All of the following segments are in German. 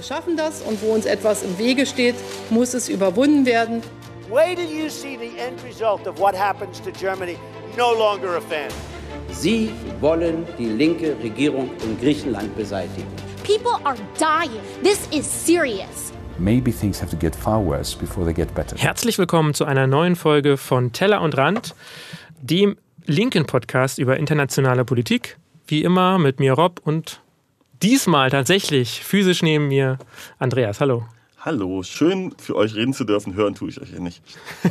Wir schaffen das und wo uns etwas im Wege steht, muss es überwunden werden. Wait till you see the end result of what happens to Germany. No longer a fan. Sie wollen die linke Regierung in Griechenland beseitigen. People are dying. This is serious. Maybe things have to get far worse before they get better. Herzlich willkommen zu einer neuen Folge von Teller und Rand, dem linken Podcast über internationale Politik. Wie immer mit mir Rob und diesmal tatsächlich physisch neben mir Andreas. Hallo. Hallo, schön für euch reden zu dürfen. Hören tue ich euch ja nicht.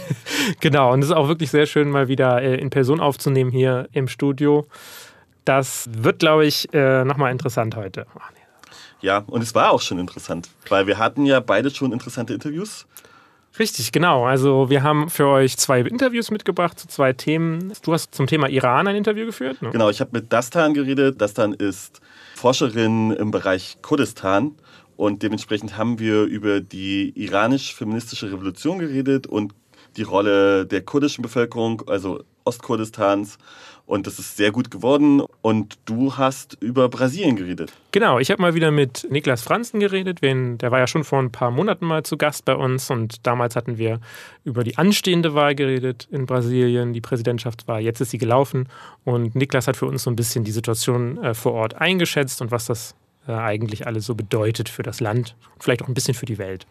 genau, und es ist auch wirklich sehr schön, mal wieder äh, in Person aufzunehmen hier im Studio. Das wird, glaube ich, äh, nochmal interessant heute. Nee. Ja, und es war auch schon interessant, weil wir hatten ja beide schon interessante Interviews. Richtig, genau. Also wir haben für euch zwei Interviews mitgebracht zu zwei Themen. Du hast zum Thema Iran ein Interview geführt. Ne? Genau, ich habe mit Dastan geredet. Dastan ist Forscherin im Bereich Kurdistan und dementsprechend haben wir über die iranisch-feministische Revolution geredet und die Rolle der kurdischen Bevölkerung, also Ostkurdistans. Und das ist sehr gut geworden. Und du hast über Brasilien geredet. Genau, ich habe mal wieder mit Niklas Franzen geredet. Der war ja schon vor ein paar Monaten mal zu Gast bei uns. Und damals hatten wir über die anstehende Wahl geredet in Brasilien, die Präsidentschaftswahl. Jetzt ist sie gelaufen. Und Niklas hat für uns so ein bisschen die Situation äh, vor Ort eingeschätzt und was das äh, eigentlich alles so bedeutet für das Land und vielleicht auch ein bisschen für die Welt.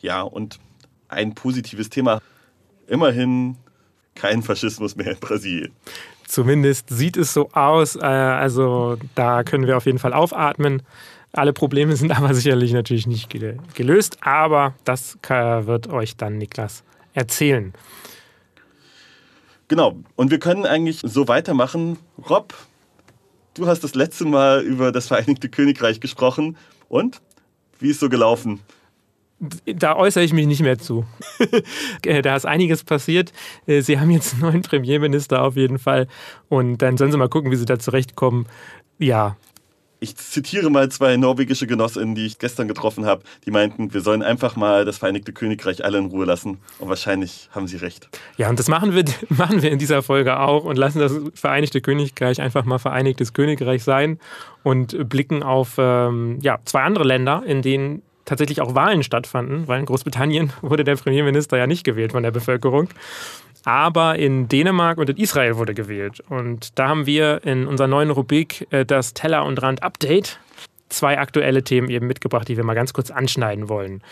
Ja, und ein positives Thema. Immerhin kein Faschismus mehr in Brasilien. Zumindest sieht es so aus. Äh, also da können wir auf jeden Fall aufatmen. Alle Probleme sind aber sicherlich natürlich nicht gelöst, aber das wird euch dann Niklas erzählen. Genau, und wir können eigentlich so weitermachen. Rob, Du hast das letzte Mal über das Vereinigte Königreich gesprochen. Und? Wie ist so gelaufen? Da äußere ich mich nicht mehr zu. Äh, da ist einiges passiert. Äh, sie haben jetzt einen neuen Premierminister auf jeden Fall. Und dann sollen sie mal gucken, wie sie da zurechtkommen. Ja, ich zitiere mal zwei norwegische Genossinnen, die ich gestern getroffen habe, die meinten, wir sollen einfach mal das Vereinigte Königreich alle in Ruhe lassen. Und wahrscheinlich haben sie recht. Ja, und das machen wir, machen wir in dieser Folge auch und lassen das Vereinigte Königreich einfach mal Vereinigtes Königreich sein und blicken auf ähm, ja, zwei andere Länder, in denen tatsächlich auch Wahlen stattfanden, weil in Großbritannien wurde der Premierminister ja nicht gewählt von der Bevölkerung. Aber in Dänemark und in Israel wurde gewählt. Und da haben wir in unserer neuen Rubrik äh, das Teller und Rand Update zwei aktuelle Themen eben mitgebracht, die wir mal ganz kurz anschneiden wollen.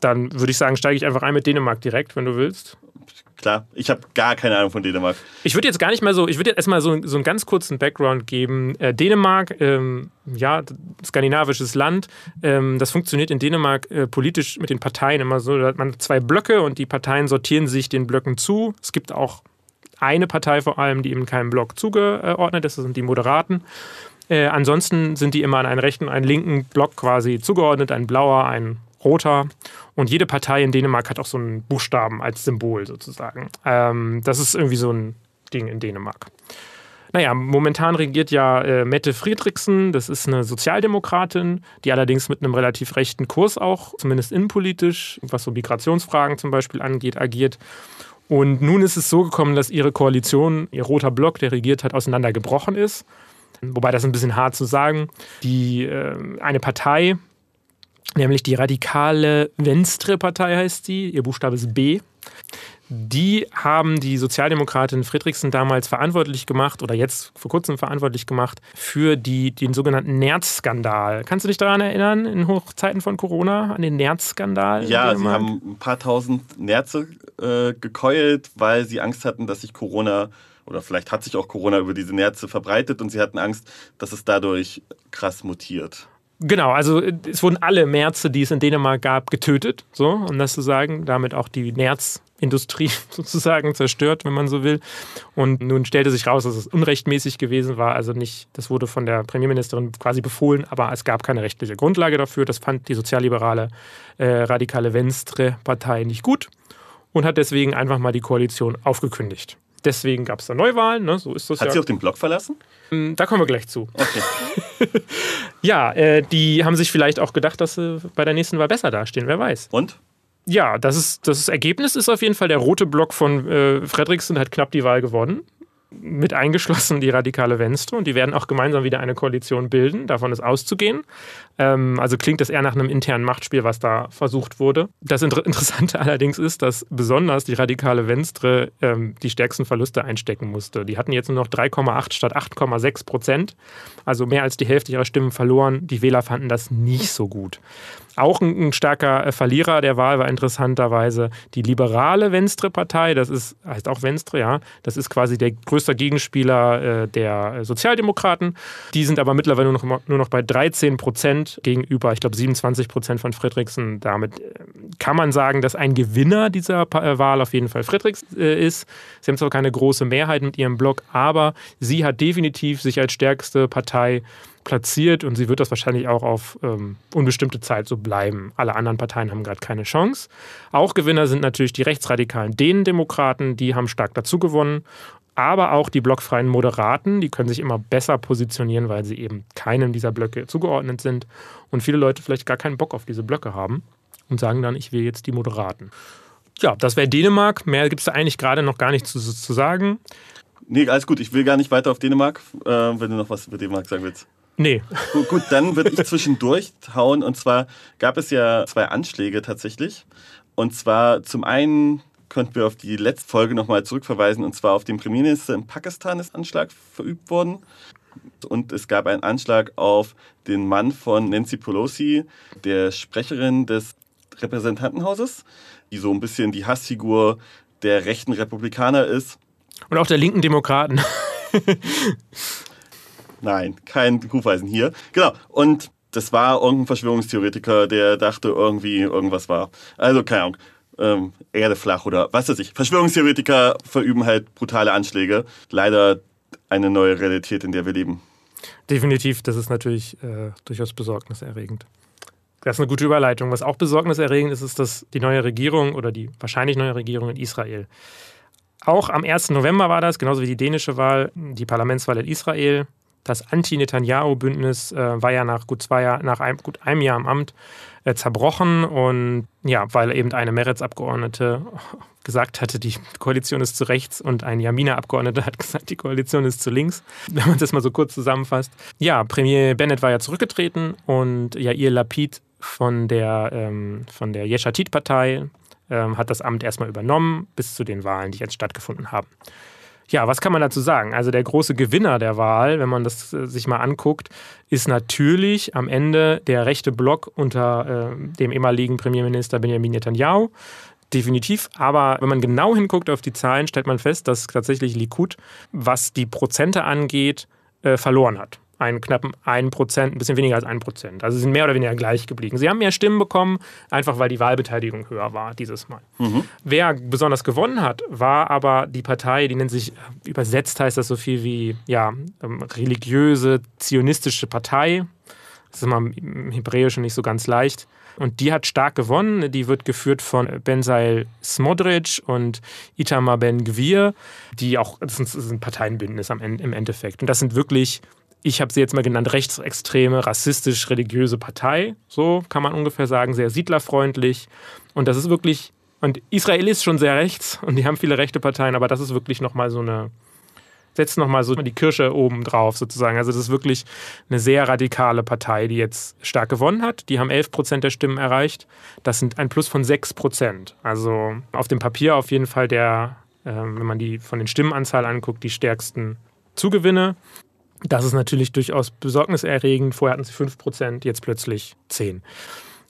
Dann würde ich sagen, steige ich einfach ein mit Dänemark direkt, wenn du willst klar, ich habe gar keine Ahnung von Dänemark. Ich würde jetzt gar nicht mal so, ich würde jetzt erstmal so, so einen ganz kurzen Background geben. Äh, Dänemark, ähm, ja, skandinavisches Land, ähm, das funktioniert in Dänemark äh, politisch mit den Parteien immer so, da hat man zwei Blöcke und die Parteien sortieren sich den Blöcken zu. Es gibt auch eine Partei vor allem, die eben keinem Block zugeordnet ist, das sind die Moderaten. Äh, ansonsten sind die immer an einen rechten, einen linken Block quasi zugeordnet, ein blauer, ein roter. Und jede Partei in Dänemark hat auch so einen Buchstaben als Symbol sozusagen. Ähm, das ist irgendwie so ein Ding in Dänemark. Naja, momentan regiert ja äh, Mette Friedrichsen, das ist eine Sozialdemokratin, die allerdings mit einem relativ rechten Kurs auch, zumindest innenpolitisch, was so Migrationsfragen zum Beispiel angeht, agiert. Und nun ist es so gekommen, dass ihre Koalition, ihr roter Block, der regiert hat, auseinandergebrochen ist. Wobei das ein bisschen hart zu sagen. Die äh, eine Partei, nämlich die radikale Venstre-Partei heißt sie, ihr Buchstabe ist B. Die haben die Sozialdemokratin Friedrichsen damals verantwortlich gemacht oder jetzt vor kurzem verantwortlich gemacht für die, den sogenannten Nerz-Skandal. Kannst du dich daran erinnern, in Hochzeiten von Corona, an den Nerz-Skandal? Ja, sie haben ein paar tausend Nerze äh, gekeult, weil sie Angst hatten, dass sich Corona oder vielleicht hat sich auch Corona über diese Nerze verbreitet und sie hatten Angst, dass es dadurch krass mutiert. Genau, also es wurden alle Märze, die es in Dänemark gab, getötet, so, um das zu sagen. Damit auch die Nerzindustrie sozusagen zerstört, wenn man so will. Und nun stellte sich raus, dass es unrechtmäßig gewesen war. Also nicht, das wurde von der Premierministerin quasi befohlen, aber es gab keine rechtliche Grundlage dafür. Das fand die sozialliberale äh, radikale Venstre-Partei nicht gut und hat deswegen einfach mal die Koalition aufgekündigt. Deswegen gab es da Neuwahlen, ne? so ist das Hat ja. sie auch den Blog verlassen? Hm, da kommen wir gleich zu. Okay. ja, äh, die haben sich vielleicht auch gedacht, dass sie bei der nächsten Wahl besser dastehen, wer weiß. Und? Ja, das, ist, das Ergebnis ist auf jeden Fall, der rote Block von äh, Fredriksen hat knapp die Wahl gewonnen. Mit eingeschlossen die radikale Venstre und die werden auch gemeinsam wieder eine Koalition bilden. Davon ist auszugehen. Ähm, also klingt das eher nach einem internen Machtspiel, was da versucht wurde. Das Inter Interessante allerdings ist, dass besonders die radikale Venstre ähm, die stärksten Verluste einstecken musste. Die hatten jetzt nur noch 3,8 statt 8,6 Prozent, also mehr als die Hälfte ihrer Stimmen verloren. Die Wähler fanden das nicht so gut. Auch ein, ein starker äh, Verlierer der Wahl war interessanterweise die liberale Venstre-Partei. Das ist, heißt auch Venstre, ja. Das ist quasi der größte Gegenspieler äh, der Sozialdemokraten. Die sind aber mittlerweile nur noch, nur noch bei 13 Prozent gegenüber, ich glaube, 27 Prozent von Friedrichsen. Damit äh, kann man sagen, dass ein Gewinner dieser äh, Wahl auf jeden Fall Friedrichs äh, ist. Sie haben zwar keine große Mehrheit mit ihrem Block, aber sie hat definitiv sich als stärkste Partei platziert und sie wird das wahrscheinlich auch auf ähm, unbestimmte Zeit so bleiben. Alle anderen Parteien haben gerade keine Chance. Auch Gewinner sind natürlich die rechtsradikalen Dänen-Demokraten, die haben stark dazu gewonnen. Aber auch die blockfreien Moderaten, die können sich immer besser positionieren, weil sie eben keinem dieser Blöcke zugeordnet sind und viele Leute vielleicht gar keinen Bock auf diese Blöcke haben und sagen dann, ich will jetzt die Moderaten. Ja, das wäre Dänemark. Mehr gibt es da eigentlich gerade noch gar nicht zu, zu sagen. Nee, alles gut. Ich will gar nicht weiter auf Dänemark, äh, wenn du noch was über Dänemark sagen willst. Nee. Gut, gut dann würde ich zwischendurch hauen. Und zwar gab es ja zwei Anschläge tatsächlich. Und zwar zum einen könnten wir auf die letzte Folge nochmal zurückverweisen. Und zwar auf den Premierminister in Pakistan ist Anschlag verübt worden. Und es gab einen Anschlag auf den Mann von Nancy Pelosi, der Sprecherin des Repräsentantenhauses, die so ein bisschen die Hassfigur der rechten Republikaner ist. Und auch der linken Demokraten. Nein, kein Hufeisen hier. Genau. Und das war irgendein Verschwörungstheoretiker, der dachte, irgendwie irgendwas war. Also, keine Ahnung. Ähm, Erde flach oder was weiß ich. Verschwörungstheoretiker verüben halt brutale Anschläge. Leider eine neue Realität, in der wir leben. Definitiv, das ist natürlich äh, durchaus besorgniserregend. Das ist eine gute Überleitung. Was auch besorgniserregend ist, ist, dass die neue Regierung oder die wahrscheinlich neue Regierung in Israel auch am 1. November war das, genauso wie die dänische Wahl, die Parlamentswahl in Israel das Anti-Netanyahu-Bündnis äh, war ja nach gut zwei Jahr, nach einem, gut einem Jahr im Amt äh, zerbrochen und ja, weil eben eine Meretz-Abgeordnete gesagt hatte, die Koalition ist zu rechts und ein Jamina-Abgeordneter hat gesagt, die Koalition ist zu links, wenn man das mal so kurz zusammenfasst. Ja, Premier Bennett war ja zurückgetreten und Yair Lapid von der, ähm, der Yeshatit-Partei ähm, hat das Amt erstmal übernommen bis zu den Wahlen, die jetzt stattgefunden haben. Ja, was kann man dazu sagen? Also der große Gewinner der Wahl, wenn man das äh, sich mal anguckt, ist natürlich am Ende der rechte Block unter äh, dem ehemaligen Premierminister Benjamin Netanyahu. Definitiv. Aber wenn man genau hinguckt auf die Zahlen, stellt man fest, dass tatsächlich Likud, was die Prozente angeht, äh, verloren hat einen knappen 1%, ein bisschen weniger als 1%. Also sie sind mehr oder weniger gleich geblieben. Sie haben mehr Stimmen bekommen, einfach weil die Wahlbeteiligung höher war dieses Mal. Mhm. Wer besonders gewonnen hat, war aber die Partei, die nennt sich, übersetzt heißt das so viel wie, ja, ähm, religiöse, zionistische Partei. Das ist immer im Hebräischen nicht so ganz leicht. Und die hat stark gewonnen. Die wird geführt von Benzail Smodric und Itamar Ben Gvir, die auch, das ist ein Parteienbündnis im Endeffekt. Und das sind wirklich ich habe sie jetzt mal genannt, rechtsextreme, rassistisch-religiöse Partei. So kann man ungefähr sagen, sehr siedlerfreundlich. Und das ist wirklich, und Israel ist schon sehr rechts und die haben viele rechte Parteien, aber das ist wirklich nochmal so eine, setzt nochmal so die Kirsche oben drauf sozusagen. Also das ist wirklich eine sehr radikale Partei, die jetzt stark gewonnen hat. Die haben 11 Prozent der Stimmen erreicht. Das sind ein Plus von 6 Prozent. Also auf dem Papier auf jeden Fall der, äh, wenn man die von den Stimmenanzahl anguckt, die stärksten Zugewinne. Das ist natürlich durchaus besorgniserregend. Vorher hatten sie 5%, jetzt plötzlich 10%.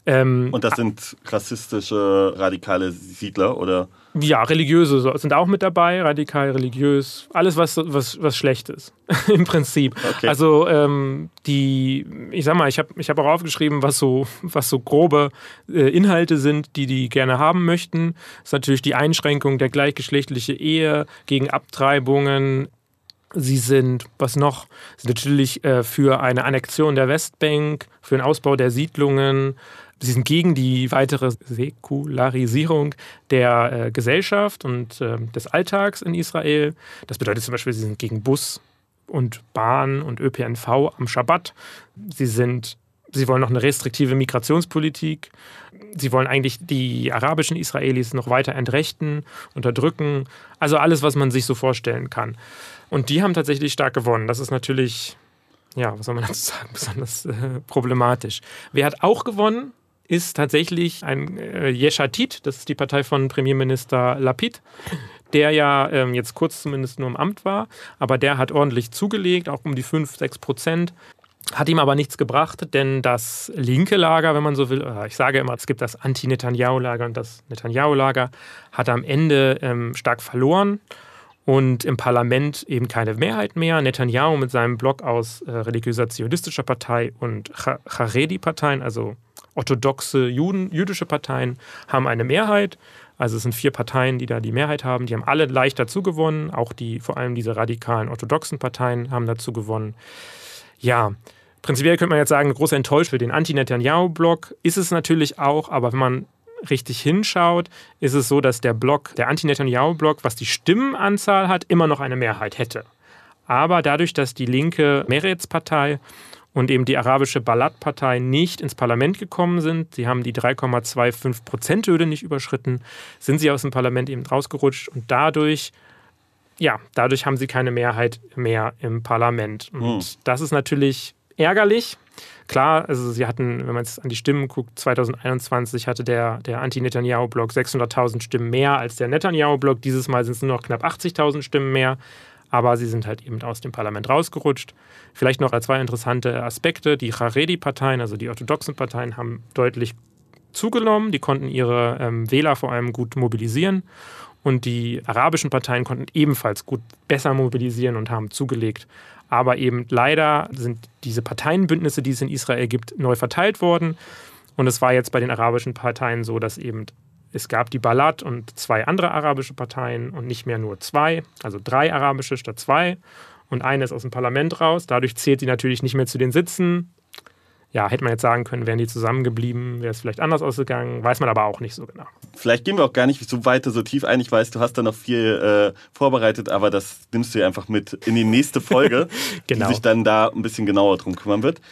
Ähm, Und das sind rassistische, radikale Siedler, oder? Ja, religiöse sind auch mit dabei, radikal, religiös, alles, was, was, was schlecht ist, im Prinzip. Okay. Also ähm, die, ich sag mal, ich habe ich hab auch aufgeschrieben, was so, was so grobe äh, Inhalte sind, die die gerne haben möchten. Das ist natürlich die Einschränkung der gleichgeschlechtlichen Ehe gegen Abtreibungen, Sie sind, was noch, sind natürlich äh, für eine Annexion der Westbank, für den Ausbau der Siedlungen. Sie sind gegen die weitere Säkularisierung der äh, Gesellschaft und äh, des Alltags in Israel. Das bedeutet zum Beispiel, sie sind gegen Bus und Bahn und ÖPNV am Schabbat. Sie sind Sie wollen noch eine restriktive Migrationspolitik. Sie wollen eigentlich die arabischen Israelis noch weiter entrechten, unterdrücken. Also alles, was man sich so vorstellen kann. Und die haben tatsächlich stark gewonnen. Das ist natürlich, ja, was soll man dazu sagen, besonders äh, problematisch. Wer hat auch gewonnen? Ist tatsächlich ein äh, Yeshatit, das ist die Partei von Premierminister Lapid, der ja ähm, jetzt kurz zumindest nur im Amt war, aber der hat ordentlich zugelegt, auch um die 5, 6 Prozent. Hat ihm aber nichts gebracht, denn das linke Lager, wenn man so will, ich sage immer, es gibt das Anti-Netanyahu-Lager und das Netanyahu-Lager, hat am Ende ähm, stark verloren und im Parlament eben keine Mehrheit mehr. Netanyahu mit seinem Block aus äh, religiöser zionistischer Partei und Charedi-Parteien, also orthodoxe Juden, jüdische Parteien, haben eine Mehrheit. Also es sind vier Parteien, die da die Mehrheit haben. Die haben alle leicht dazu gewonnen. Auch die, vor allem diese radikalen orthodoxen Parteien haben dazu gewonnen. Ja, prinzipiell könnte man jetzt sagen, groß enttäuscht für den Anti-Netanyahu-Block ist es natürlich auch, aber wenn man richtig hinschaut, ist es so, dass der Block, der Anti-Netanyahu-Block, was die Stimmenanzahl hat, immer noch eine Mehrheit hätte. Aber dadurch, dass die linke Meretz-Partei und eben die arabische Balad-Partei nicht ins Parlament gekommen sind, sie haben die 3,25 Prozent-Hürde nicht überschritten, sind sie aus dem Parlament eben rausgerutscht und dadurch ja, dadurch haben sie keine Mehrheit mehr im Parlament. Und hm. das ist natürlich ärgerlich. Klar, also sie hatten, wenn man jetzt an die Stimmen guckt, 2021 hatte der, der Anti-Netanyahu-Block 600.000 Stimmen mehr als der Netanyahu-Block. Dieses Mal sind es nur noch knapp 80.000 Stimmen mehr. Aber sie sind halt eben aus dem Parlament rausgerutscht. Vielleicht noch zwei interessante Aspekte. Die Haredi-Parteien, also die orthodoxen Parteien, haben deutlich zugenommen. Die konnten ihre ähm, Wähler vor allem gut mobilisieren. Und die arabischen Parteien konnten ebenfalls gut besser mobilisieren und haben zugelegt. Aber eben leider sind diese Parteienbündnisse, die es in Israel gibt, neu verteilt worden. Und es war jetzt bei den arabischen Parteien so, dass eben es gab die Balad und zwei andere arabische Parteien und nicht mehr nur zwei, also drei arabische statt zwei. Und eine ist aus dem Parlament raus. Dadurch zählt die natürlich nicht mehr zu den Sitzen ja, hätte man jetzt sagen können, wären die zusammengeblieben, wäre es vielleicht anders ausgegangen, weiß man aber auch nicht so genau. Vielleicht gehen wir auch gar nicht so weiter, so tief ein. Ich weiß, du hast da noch viel äh, vorbereitet, aber das nimmst du ja einfach mit in die nächste Folge, genau. die sich dann da ein bisschen genauer drum kümmern wird.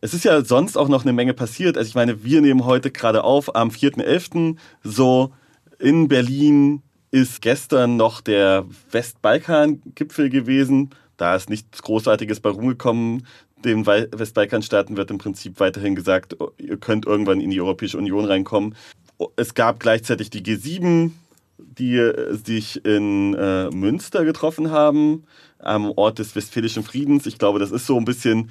Es ist ja sonst auch noch eine Menge passiert. Also ich meine, wir nehmen heute gerade auf am 4.11. so in Berlin ist gestern noch der Westbalkan-Gipfel gewesen. Da ist nichts Großartiges bei rumgekommen den Westbalkanstaaten wird im Prinzip weiterhin gesagt, ihr könnt irgendwann in die Europäische Union reinkommen. Es gab gleichzeitig die G7, die äh, sich in äh, Münster getroffen haben, am Ort des Westfälischen Friedens. Ich glaube, das ist so ein bisschen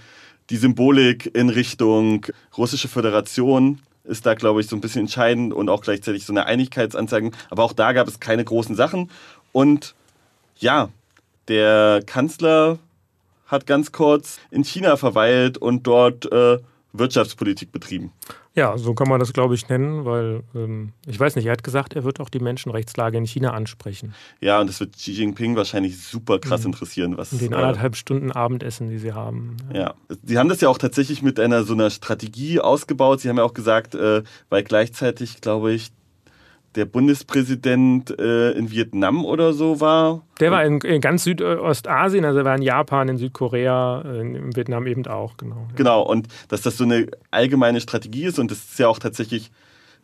die Symbolik in Richtung Russische Föderation ist da, glaube ich, so ein bisschen entscheidend und auch gleichzeitig so eine Einigkeitsanzeige. Aber auch da gab es keine großen Sachen. Und ja, der Kanzler hat ganz kurz in China verweilt und dort äh, Wirtschaftspolitik betrieben. Ja, so kann man das, glaube ich, nennen, weil ähm, ich weiß nicht, er hat gesagt, er wird auch die Menschenrechtslage in China ansprechen. Ja, und das wird Xi Jinping wahrscheinlich super krass mhm. interessieren. Was, in den äh, anderthalb äh, Stunden Abendessen, die sie haben. Ja. ja. sie haben das ja auch tatsächlich mit einer so einer Strategie ausgebaut. Sie haben ja auch gesagt, äh, weil gleichzeitig, glaube ich, der Bundespräsident äh, in Vietnam oder so war. Der war in, in, ganz Südostasien, also er war in Japan, in Südkorea, in Vietnam eben auch, genau. Genau, und dass das so eine allgemeine Strategie ist und das ist ja auch tatsächlich,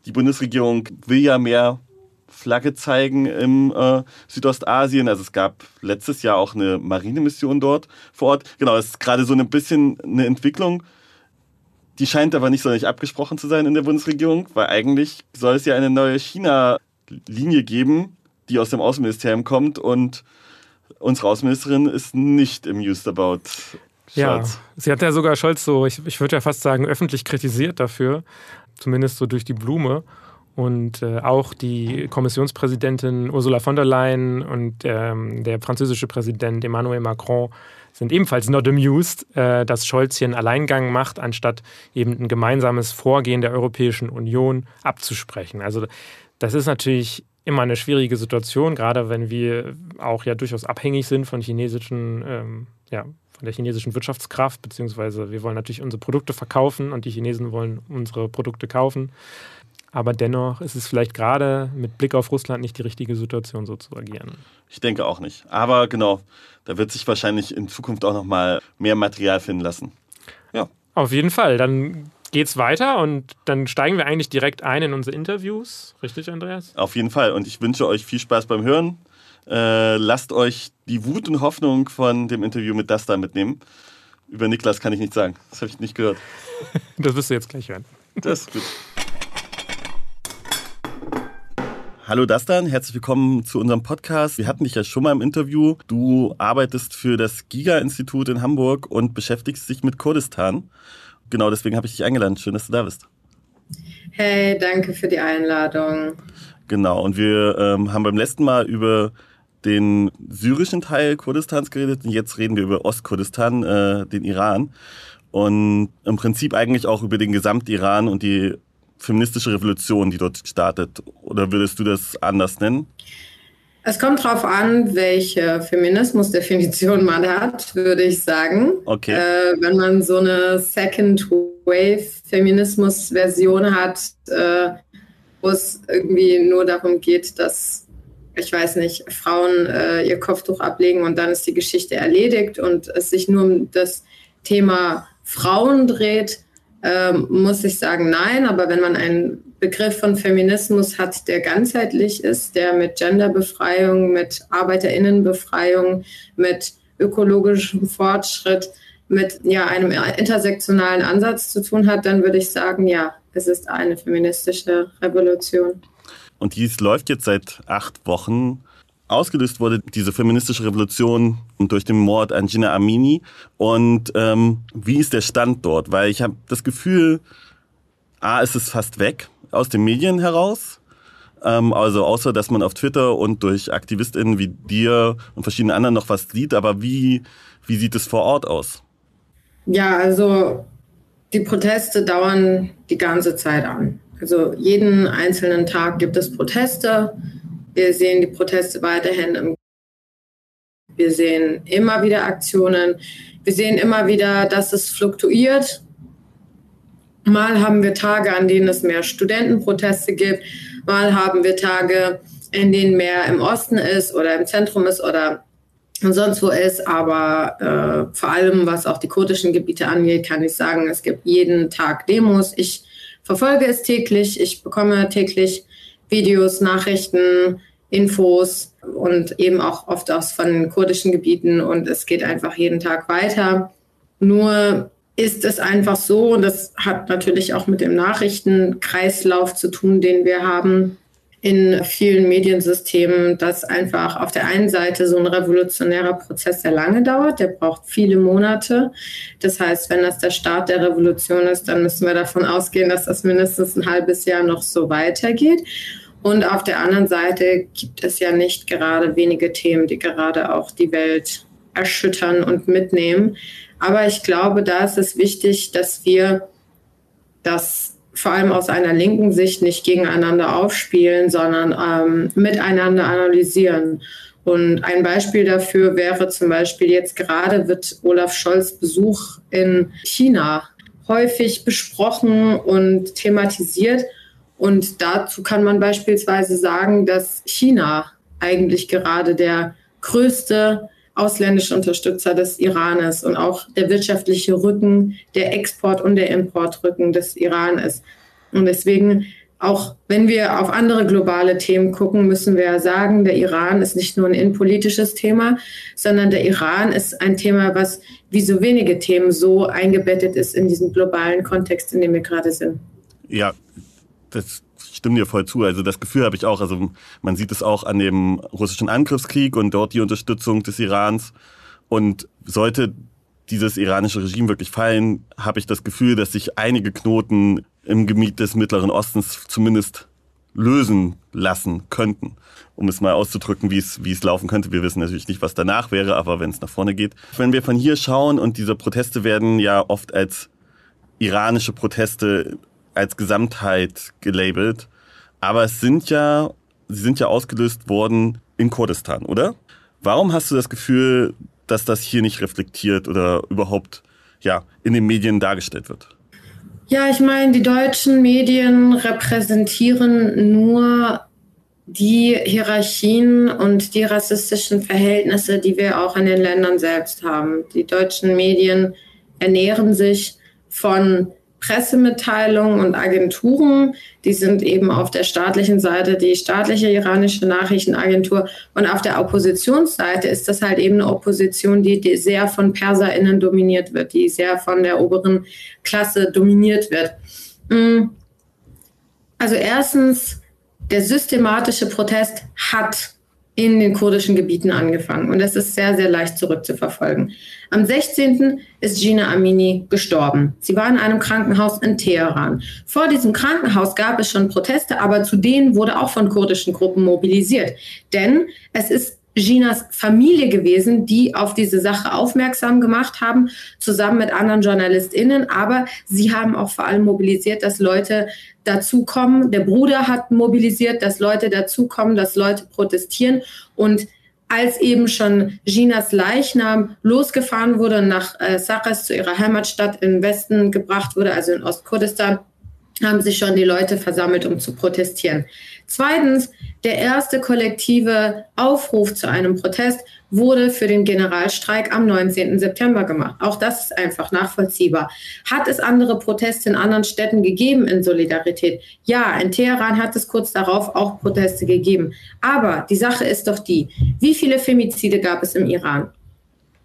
die Bundesregierung will ja mehr Flagge zeigen im äh, Südostasien. Also es gab letztes Jahr auch eine Marinemission dort vor Ort. Genau, es ist gerade so ein bisschen eine Entwicklung die scheint aber nicht so nicht abgesprochen zu sein in der Bundesregierung, weil eigentlich soll es ja eine neue China-Linie geben, die aus dem Außenministerium kommt und unsere Außenministerin ist nicht im Used About. Scholz. Ja, sie hat ja sogar Scholz so, ich, ich würde ja fast sagen, öffentlich kritisiert dafür, zumindest so durch die Blume. Und äh, auch die Kommissionspräsidentin Ursula von der Leyen und ähm, der französische Präsident Emmanuel Macron sind ebenfalls not amused, äh, dass Scholz hier einen Alleingang macht, anstatt eben ein gemeinsames Vorgehen der Europäischen Union abzusprechen. Also das ist natürlich immer eine schwierige Situation, gerade wenn wir auch ja durchaus abhängig sind von chinesischen, ähm, ja, von der chinesischen Wirtschaftskraft, beziehungsweise wir wollen natürlich unsere Produkte verkaufen und die Chinesen wollen unsere Produkte kaufen. Aber dennoch ist es vielleicht gerade mit Blick auf Russland nicht die richtige Situation, so zu agieren. Ich denke auch nicht. Aber genau, da wird sich wahrscheinlich in Zukunft auch noch mal mehr Material finden lassen. Ja. Auf jeden Fall. Dann geht's weiter und dann steigen wir eigentlich direkt ein in unsere Interviews. Richtig, Andreas? Auf jeden Fall. Und ich wünsche euch viel Spaß beim Hören. Äh, lasst euch die Wut und Hoffnung von dem Interview mit Dasta mitnehmen. Über Niklas kann ich nicht sagen. Das habe ich nicht gehört. Das wirst du jetzt gleich hören. Das ist gut. Hallo Dastan, herzlich willkommen zu unserem Podcast. Wir hatten dich ja schon mal im Interview. Du arbeitest für das Giga-Institut in Hamburg und beschäftigst dich mit Kurdistan. Genau deswegen habe ich dich eingeladen. Schön, dass du da bist. Hey, danke für die Einladung. Genau, und wir ähm, haben beim letzten Mal über den syrischen Teil Kurdistans geredet und jetzt reden wir über Ostkurdistan, äh, den Iran. Und im Prinzip eigentlich auch über den Gesamt-Iran und die feministische Revolution, die dort startet? Oder würdest du das anders nennen? Es kommt darauf an, welche Feminismusdefinition man hat, würde ich sagen. Okay. Äh, wenn man so eine Second Wave Feminismus-Version hat, äh, wo es irgendwie nur darum geht, dass, ich weiß nicht, Frauen äh, ihr Kopftuch ablegen und dann ist die Geschichte erledigt und es sich nur um das Thema Frauen dreht, ähm, muss ich sagen, nein. Aber wenn man einen Begriff von Feminismus hat, der ganzheitlich ist, der mit Genderbefreiung, mit Arbeiterinnenbefreiung, mit ökologischem Fortschritt, mit ja, einem intersektionalen Ansatz zu tun hat, dann würde ich sagen, ja, es ist eine feministische Revolution. Und dies läuft jetzt seit acht Wochen ausgelöst wurde, diese feministische Revolution durch den Mord an Gina Amini. Und ähm, wie ist der Stand dort? Weil ich habe das Gefühl, A, ist es fast weg aus den Medien heraus. Ähm, also außer, dass man auf Twitter und durch AktivistInnen wie dir und verschiedenen anderen noch was sieht. Aber wie, wie sieht es vor Ort aus? Ja, also die Proteste dauern die ganze Zeit an. Also jeden einzelnen Tag gibt es Proteste. Wir sehen die Proteste weiterhin im wir sehen immer wieder Aktionen. Wir sehen immer wieder, dass es fluktuiert. Mal haben wir Tage, an denen es mehr Studentenproteste gibt. Mal haben wir Tage, in denen mehr im Osten ist oder im Zentrum ist oder sonst wo ist. Aber äh, vor allem, was auch die kurdischen Gebiete angeht, kann ich sagen, es gibt jeden Tag Demos. Ich verfolge es täglich. Ich bekomme täglich Videos, Nachrichten, Infos und eben auch oft aus von kurdischen Gebieten und es geht einfach jeden Tag weiter. Nur ist es einfach so, und das hat natürlich auch mit dem Nachrichtenkreislauf zu tun, den wir haben in vielen Mediensystemen, dass einfach auf der einen Seite so ein revolutionärer Prozess sehr lange dauert, der braucht viele Monate. Das heißt, wenn das der Start der Revolution ist, dann müssen wir davon ausgehen, dass das mindestens ein halbes Jahr noch so weitergeht. Und auf der anderen Seite gibt es ja nicht gerade wenige Themen, die gerade auch die Welt erschüttern und mitnehmen. Aber ich glaube, da ist es wichtig, dass wir das vor allem aus einer linken Sicht nicht gegeneinander aufspielen, sondern ähm, miteinander analysieren. Und ein Beispiel dafür wäre zum Beispiel jetzt gerade wird Olaf Scholz Besuch in China häufig besprochen und thematisiert. Und dazu kann man beispielsweise sagen, dass China eigentlich gerade der größte ausländische Unterstützer des Iran ist und auch der wirtschaftliche Rücken, der Export- und der Importrücken des Iran ist. Und deswegen, auch wenn wir auf andere globale Themen gucken, müssen wir sagen, der Iran ist nicht nur ein innenpolitisches Thema, sondern der Iran ist ein Thema, was wie so wenige Themen so eingebettet ist in diesen globalen Kontext, in dem wir gerade sind. Ja, das stimmt dir voll zu. Also das Gefühl habe ich auch. Also man sieht es auch an dem russischen Angriffskrieg und dort die Unterstützung des Irans. Und sollte dieses iranische Regime wirklich fallen, habe ich das Gefühl, dass sich einige Knoten im Gebiet des Mittleren Ostens zumindest lösen lassen könnten. Um es mal auszudrücken, wie es, wie es laufen könnte. Wir wissen natürlich nicht, was danach wäre, aber wenn es nach vorne geht. Wenn wir von hier schauen und diese Proteste werden ja oft als iranische Proteste als Gesamtheit gelabelt. Aber es sind ja, sie sind ja ausgelöst worden in Kurdistan, oder? Warum hast du das Gefühl, dass das hier nicht reflektiert oder überhaupt ja, in den Medien dargestellt wird? Ja, ich meine, die deutschen Medien repräsentieren nur die Hierarchien und die rassistischen Verhältnisse, die wir auch in den Ländern selbst haben. Die deutschen Medien ernähren sich von Pressemitteilungen und Agenturen. Die sind eben auf der staatlichen Seite die staatliche iranische Nachrichtenagentur und auf der Oppositionsseite ist das halt eben eine Opposition, die, die sehr von PerserInnen dominiert wird, die sehr von der oberen Klasse dominiert wird. Mm. Also erstens, der systematische Protest hat in den kurdischen Gebieten angefangen. Und das ist sehr, sehr leicht zurückzuverfolgen. Am 16. ist Gina Amini gestorben. Sie war in einem Krankenhaus in Teheran. Vor diesem Krankenhaus gab es schon Proteste, aber zu denen wurde auch von kurdischen Gruppen mobilisiert. Denn es ist Ginas Familie gewesen, die auf diese Sache aufmerksam gemacht haben, zusammen mit anderen JournalistInnen. Aber sie haben auch vor allem mobilisiert, dass Leute dazukommen. Der Bruder hat mobilisiert, dass Leute dazukommen, dass Leute protestieren. Und als eben schon Ginas Leichnam losgefahren wurde und nach äh, Saqqas zu ihrer Heimatstadt im Westen gebracht wurde, also in Ostkurdistan, haben sich schon die Leute versammelt, um zu protestieren. Zweitens, der erste kollektive Aufruf zu einem Protest wurde für den Generalstreik am 19. September gemacht. Auch das ist einfach nachvollziehbar. Hat es andere Proteste in anderen Städten gegeben in Solidarität? Ja, in Teheran hat es kurz darauf auch Proteste gegeben. Aber die Sache ist doch die, wie viele Femizide gab es im Iran?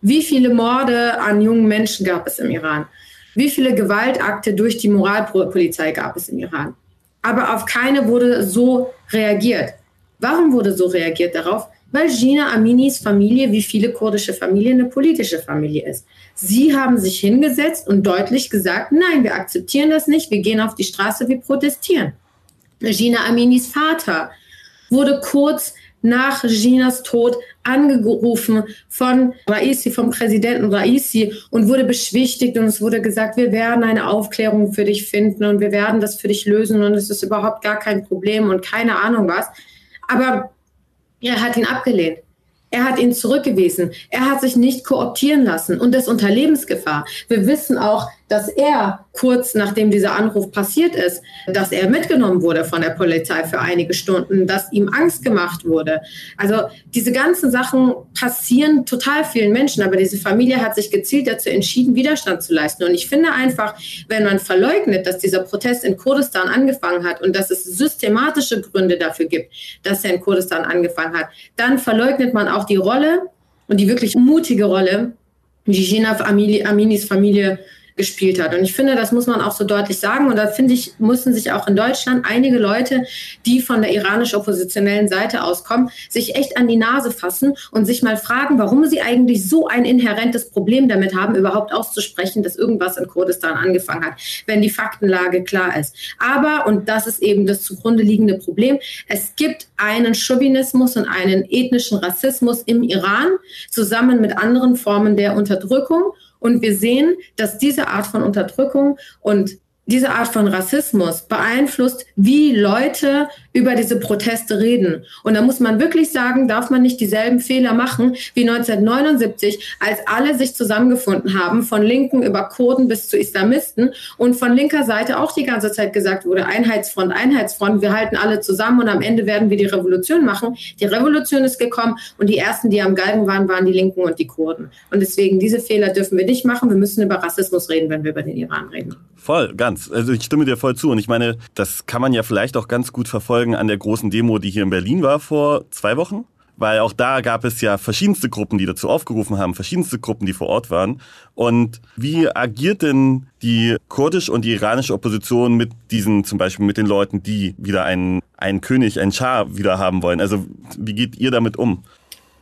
Wie viele Morde an jungen Menschen gab es im Iran? Wie viele Gewaltakte durch die Moralpolizei gab es im Iran? Aber auf keine wurde so reagiert. Warum wurde so reagiert darauf? Weil Gina Aminis Familie, wie viele kurdische Familien, eine politische Familie ist. Sie haben sich hingesetzt und deutlich gesagt, nein, wir akzeptieren das nicht, wir gehen auf die Straße, wir protestieren. Gina Aminis Vater wurde kurz nach Ginas Tod angerufen von Raisi, vom Präsidenten Raisi und wurde beschwichtigt und es wurde gesagt, wir werden eine Aufklärung für dich finden und wir werden das für dich lösen und es ist überhaupt gar kein Problem und keine Ahnung was. Aber er hat ihn abgelehnt. Er hat ihn zurückgewiesen. Er hat sich nicht kooptieren lassen und das unter Lebensgefahr. Wir wissen auch, dass er kurz nachdem dieser Anruf passiert ist, dass er mitgenommen wurde von der Polizei für einige Stunden, dass ihm Angst gemacht wurde. Also diese ganzen Sachen passieren total vielen Menschen, aber diese Familie hat sich gezielt dazu entschieden, Widerstand zu leisten. Und ich finde einfach, wenn man verleugnet, dass dieser Protest in Kurdistan angefangen hat und dass es systematische Gründe dafür gibt, dass er in Kurdistan angefangen hat, dann verleugnet man auch die Rolle und die wirklich mutige Rolle, die Jinaf Aminis Familie gespielt hat. Und ich finde, das muss man auch so deutlich sagen. Und da finde ich, mussten sich auch in Deutschland einige Leute, die von der iranisch-oppositionellen Seite auskommen, sich echt an die Nase fassen und sich mal fragen, warum sie eigentlich so ein inhärentes Problem damit haben, überhaupt auszusprechen, dass irgendwas in Kurdistan angefangen hat, wenn die Faktenlage klar ist. Aber, und das ist eben das zugrunde liegende Problem, es gibt einen Chauvinismus und einen ethnischen Rassismus im Iran zusammen mit anderen Formen der Unterdrückung. Und wir sehen, dass diese Art von Unterdrückung und diese Art von Rassismus beeinflusst, wie Leute über diese Proteste reden. Und da muss man wirklich sagen, darf man nicht dieselben Fehler machen wie 1979, als alle sich zusammengefunden haben, von Linken über Kurden bis zu Islamisten und von linker Seite auch die ganze Zeit gesagt wurde, Einheitsfront, Einheitsfront, wir halten alle zusammen und am Ende werden wir die Revolution machen. Die Revolution ist gekommen und die ersten, die am Galgen waren, waren die Linken und die Kurden. Und deswegen, diese Fehler dürfen wir nicht machen. Wir müssen über Rassismus reden, wenn wir über den Iran reden. Voll, ganz. Also ich stimme dir voll zu. Und ich meine, das kann man ja vielleicht auch ganz gut verfolgen an der großen Demo, die hier in Berlin war vor zwei Wochen. Weil auch da gab es ja verschiedenste Gruppen, die dazu aufgerufen haben, verschiedenste Gruppen, die vor Ort waren. Und wie agiert denn die kurdische und die iranische Opposition mit diesen, zum Beispiel mit den Leuten, die wieder einen, einen König, einen Schah wieder haben wollen? Also wie geht ihr damit um?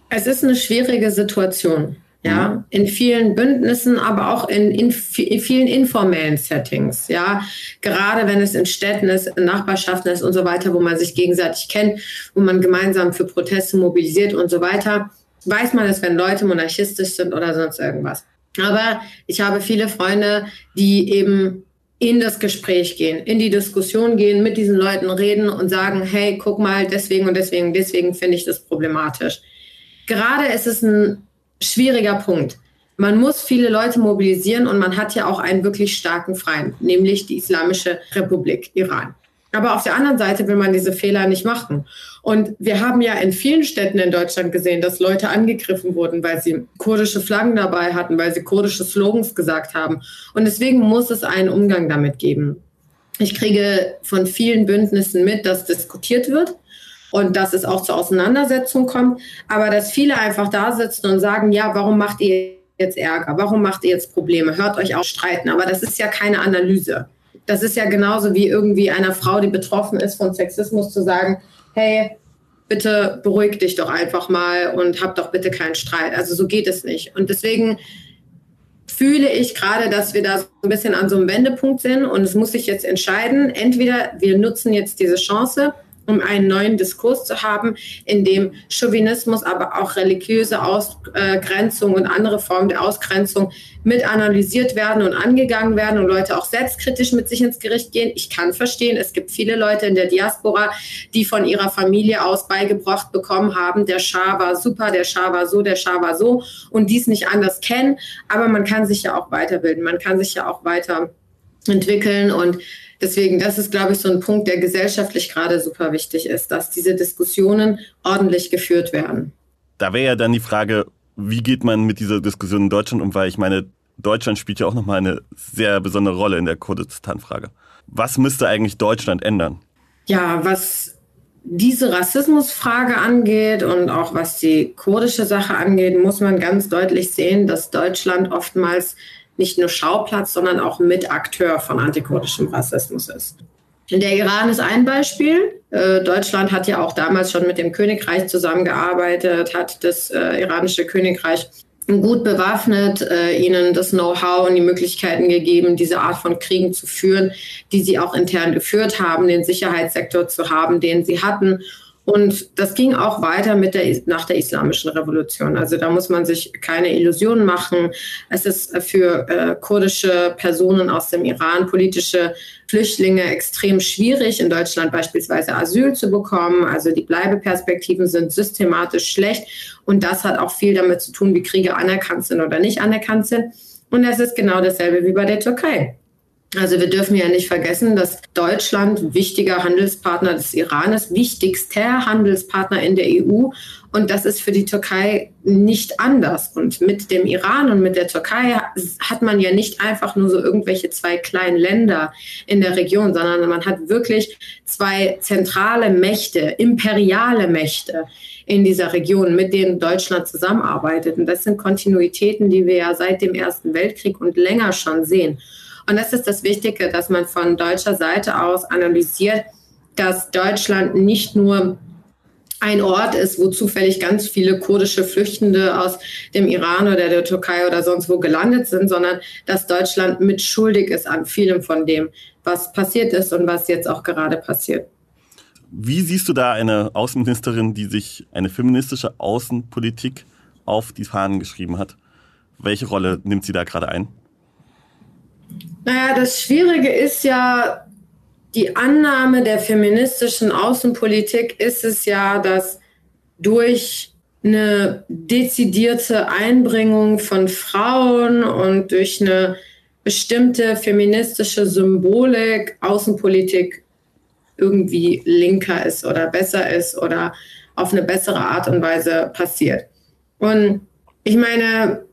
Es ist eine schwierige Situation. Ja, mhm. in vielen Bündnissen, aber auch in, in, in, vielen informellen Settings. Ja, gerade wenn es in Städten ist, in Nachbarschaften ist und so weiter, wo man sich gegenseitig kennt, wo man gemeinsam für Proteste mobilisiert und so weiter, weiß man es, wenn Leute monarchistisch sind oder sonst irgendwas. Aber ich habe viele Freunde, die eben in das Gespräch gehen, in die Diskussion gehen, mit diesen Leuten reden und sagen, hey, guck mal, deswegen und deswegen, deswegen finde ich das problematisch. Gerade ist es ein schwieriger Punkt. Man muss viele Leute mobilisieren und man hat ja auch einen wirklich starken Feind, nämlich die Islamische Republik Iran. Aber auf der anderen Seite will man diese Fehler nicht machen. Und wir haben ja in vielen Städten in Deutschland gesehen, dass Leute angegriffen wurden, weil sie kurdische Flaggen dabei hatten, weil sie kurdische Slogans gesagt haben. Und deswegen muss es einen Umgang damit geben. Ich kriege von vielen Bündnissen mit, dass diskutiert wird und dass es auch zur Auseinandersetzung kommt, aber dass viele einfach da sitzen und sagen, ja, warum macht ihr jetzt Ärger? Warum macht ihr jetzt Probleme? Hört euch auch streiten. Aber das ist ja keine Analyse. Das ist ja genauso wie irgendwie einer Frau, die betroffen ist von Sexismus, zu sagen, hey, bitte beruhig dich doch einfach mal und hab doch bitte keinen Streit. Also so geht es nicht. Und deswegen fühle ich gerade, dass wir da so ein bisschen an so einem Wendepunkt sind und es muss sich jetzt entscheiden. Entweder wir nutzen jetzt diese Chance um einen neuen Diskurs zu haben, in dem Chauvinismus, aber auch religiöse Ausgrenzung und andere Formen der Ausgrenzung mit analysiert werden und angegangen werden und Leute auch selbstkritisch mit sich ins Gericht gehen. Ich kann verstehen, es gibt viele Leute in der Diaspora, die von ihrer Familie aus beigebracht bekommen haben, der Schah war super, der Schah war so, der Schah war so und dies nicht anders kennen. Aber man kann sich ja auch weiterbilden, man kann sich ja auch weiterentwickeln und Deswegen, das ist, glaube ich, so ein Punkt, der gesellschaftlich gerade super wichtig ist, dass diese Diskussionen ordentlich geführt werden. Da wäre ja dann die Frage, wie geht man mit dieser Diskussion in Deutschland um? Weil ich meine, Deutschland spielt ja auch nochmal eine sehr besondere Rolle in der Kurdistan-Frage. Was müsste eigentlich Deutschland ändern? Ja, was diese Rassismusfrage angeht und auch was die kurdische Sache angeht, muss man ganz deutlich sehen, dass Deutschland oftmals nicht nur Schauplatz, sondern auch Mitakteur von antikurdischem Rassismus ist. Der Iran ist ein Beispiel. Äh, Deutschland hat ja auch damals schon mit dem Königreich zusammengearbeitet, hat das äh, iranische Königreich gut bewaffnet, äh, ihnen das Know-how und die Möglichkeiten gegeben, diese Art von Kriegen zu führen, die sie auch intern geführt haben, den Sicherheitssektor zu haben, den sie hatten und das ging auch weiter mit der, nach der Islamischen Revolution. Also da muss man sich keine Illusionen machen. Es ist für äh, kurdische Personen aus dem Iran, politische Flüchtlinge, extrem schwierig, in Deutschland beispielsweise Asyl zu bekommen. Also die Bleibeperspektiven sind systematisch schlecht. Und das hat auch viel damit zu tun, wie Kriege anerkannt sind oder nicht anerkannt sind. Und es ist genau dasselbe wie bei der Türkei. Also wir dürfen ja nicht vergessen, dass Deutschland wichtiger Handelspartner des Iran ist, wichtigster Handelspartner in der EU. Und das ist für die Türkei nicht anders. Und mit dem Iran und mit der Türkei hat man ja nicht einfach nur so irgendwelche zwei kleinen Länder in der Region, sondern man hat wirklich zwei zentrale Mächte, imperiale Mächte in dieser Region, mit denen Deutschland zusammenarbeitet. Und das sind Kontinuitäten, die wir ja seit dem Ersten Weltkrieg und länger schon sehen. Und das ist das Wichtige, dass man von deutscher Seite aus analysiert, dass Deutschland nicht nur ein Ort ist, wo zufällig ganz viele kurdische Flüchtende aus dem Iran oder der Türkei oder sonst wo gelandet sind, sondern dass Deutschland mitschuldig ist an vielem von dem, was passiert ist und was jetzt auch gerade passiert. Wie siehst du da eine Außenministerin, die sich eine feministische Außenpolitik auf die Fahnen geschrieben hat? Welche Rolle nimmt sie da gerade ein? Naja, das Schwierige ist ja, die Annahme der feministischen Außenpolitik ist es ja, dass durch eine dezidierte Einbringung von Frauen und durch eine bestimmte feministische Symbolik Außenpolitik irgendwie linker ist oder besser ist oder auf eine bessere Art und Weise passiert. Und ich meine,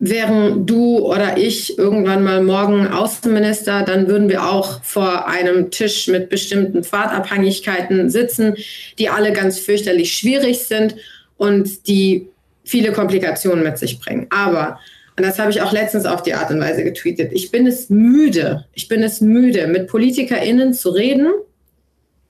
wären du oder ich irgendwann mal morgen Außenminister, dann würden wir auch vor einem Tisch mit bestimmten Fahrtabhängigkeiten sitzen, die alle ganz fürchterlich schwierig sind und die viele Komplikationen mit sich bringen. Aber, und das habe ich auch letztens auf die Art und Weise getweetet, ich bin es müde, ich bin es müde, mit PolitikerInnen zu reden,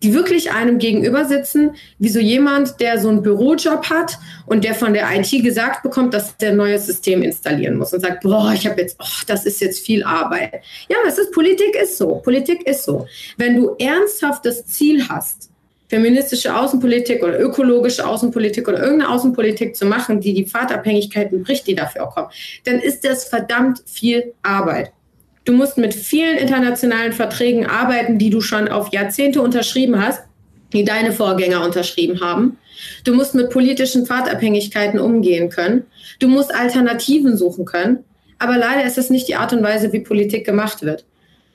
die wirklich einem gegenüber sitzen, wie so jemand, der so einen Bürojob hat und der von der IT gesagt bekommt, dass der ein neues System installieren muss und sagt, boah, ich habe jetzt, oh, das ist jetzt viel Arbeit. Ja, das ist Politik ist so. Politik ist so. Wenn du ernsthaft das Ziel hast, feministische Außenpolitik oder ökologische Außenpolitik oder irgendeine Außenpolitik zu machen, die die Fahrtabhängigkeiten bricht, die dafür auch kommen, dann ist das verdammt viel Arbeit. Du musst mit vielen internationalen Verträgen arbeiten, die du schon auf Jahrzehnte unterschrieben hast, die deine Vorgänger unterschrieben haben. Du musst mit politischen Pfadabhängigkeiten umgehen können. Du musst Alternativen suchen können. Aber leider ist es nicht die Art und Weise, wie Politik gemacht wird.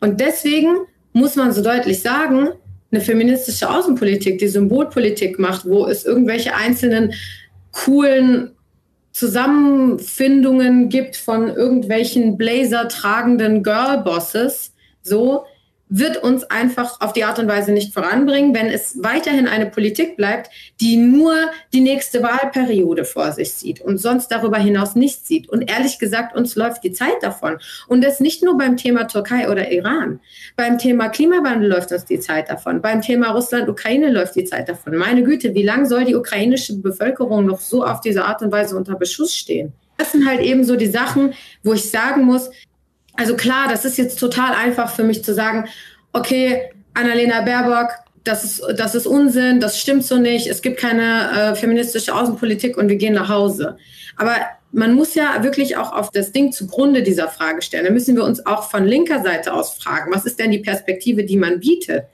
Und deswegen muss man so deutlich sagen, eine feministische Außenpolitik, die Symbolpolitik macht, wo es irgendwelche einzelnen coolen Zusammenfindungen gibt von irgendwelchen Blazer tragenden Girlbosses, so wird uns einfach auf die Art und Weise nicht voranbringen, wenn es weiterhin eine Politik bleibt, die nur die nächste Wahlperiode vor sich sieht und sonst darüber hinaus nichts sieht. Und ehrlich gesagt, uns läuft die Zeit davon. Und das nicht nur beim Thema Türkei oder Iran. Beim Thema Klimawandel läuft uns die Zeit davon. Beim Thema Russland-Ukraine läuft die Zeit davon. Meine Güte, wie lange soll die ukrainische Bevölkerung noch so auf diese Art und Weise unter Beschuss stehen? Das sind halt eben so die Sachen, wo ich sagen muss, also klar, das ist jetzt total einfach für mich zu sagen, okay, Annalena Baerbock, das ist, das ist Unsinn, das stimmt so nicht, es gibt keine äh, feministische Außenpolitik und wir gehen nach Hause. Aber man muss ja wirklich auch auf das Ding zugrunde dieser Frage stellen. Da müssen wir uns auch von linker Seite aus fragen, was ist denn die Perspektive, die man bietet?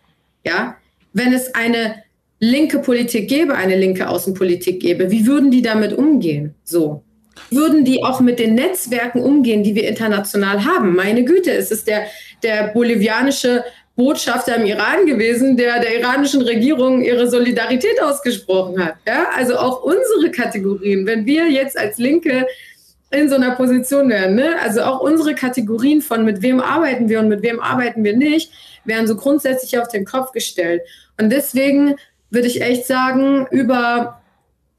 Ja, wenn es eine linke Politik gäbe, eine linke Außenpolitik gäbe, wie würden die damit umgehen? So würden die auch mit den Netzwerken umgehen, die wir international haben? Meine Güte, es ist der, der bolivianische Botschafter im Iran gewesen, der der iranischen Regierung ihre Solidarität ausgesprochen hat. Ja? Also auch unsere Kategorien, wenn wir jetzt als Linke in so einer Position wären, ne? also auch unsere Kategorien von mit wem arbeiten wir und mit wem arbeiten wir nicht, wären so grundsätzlich auf den Kopf gestellt. Und deswegen würde ich echt sagen, über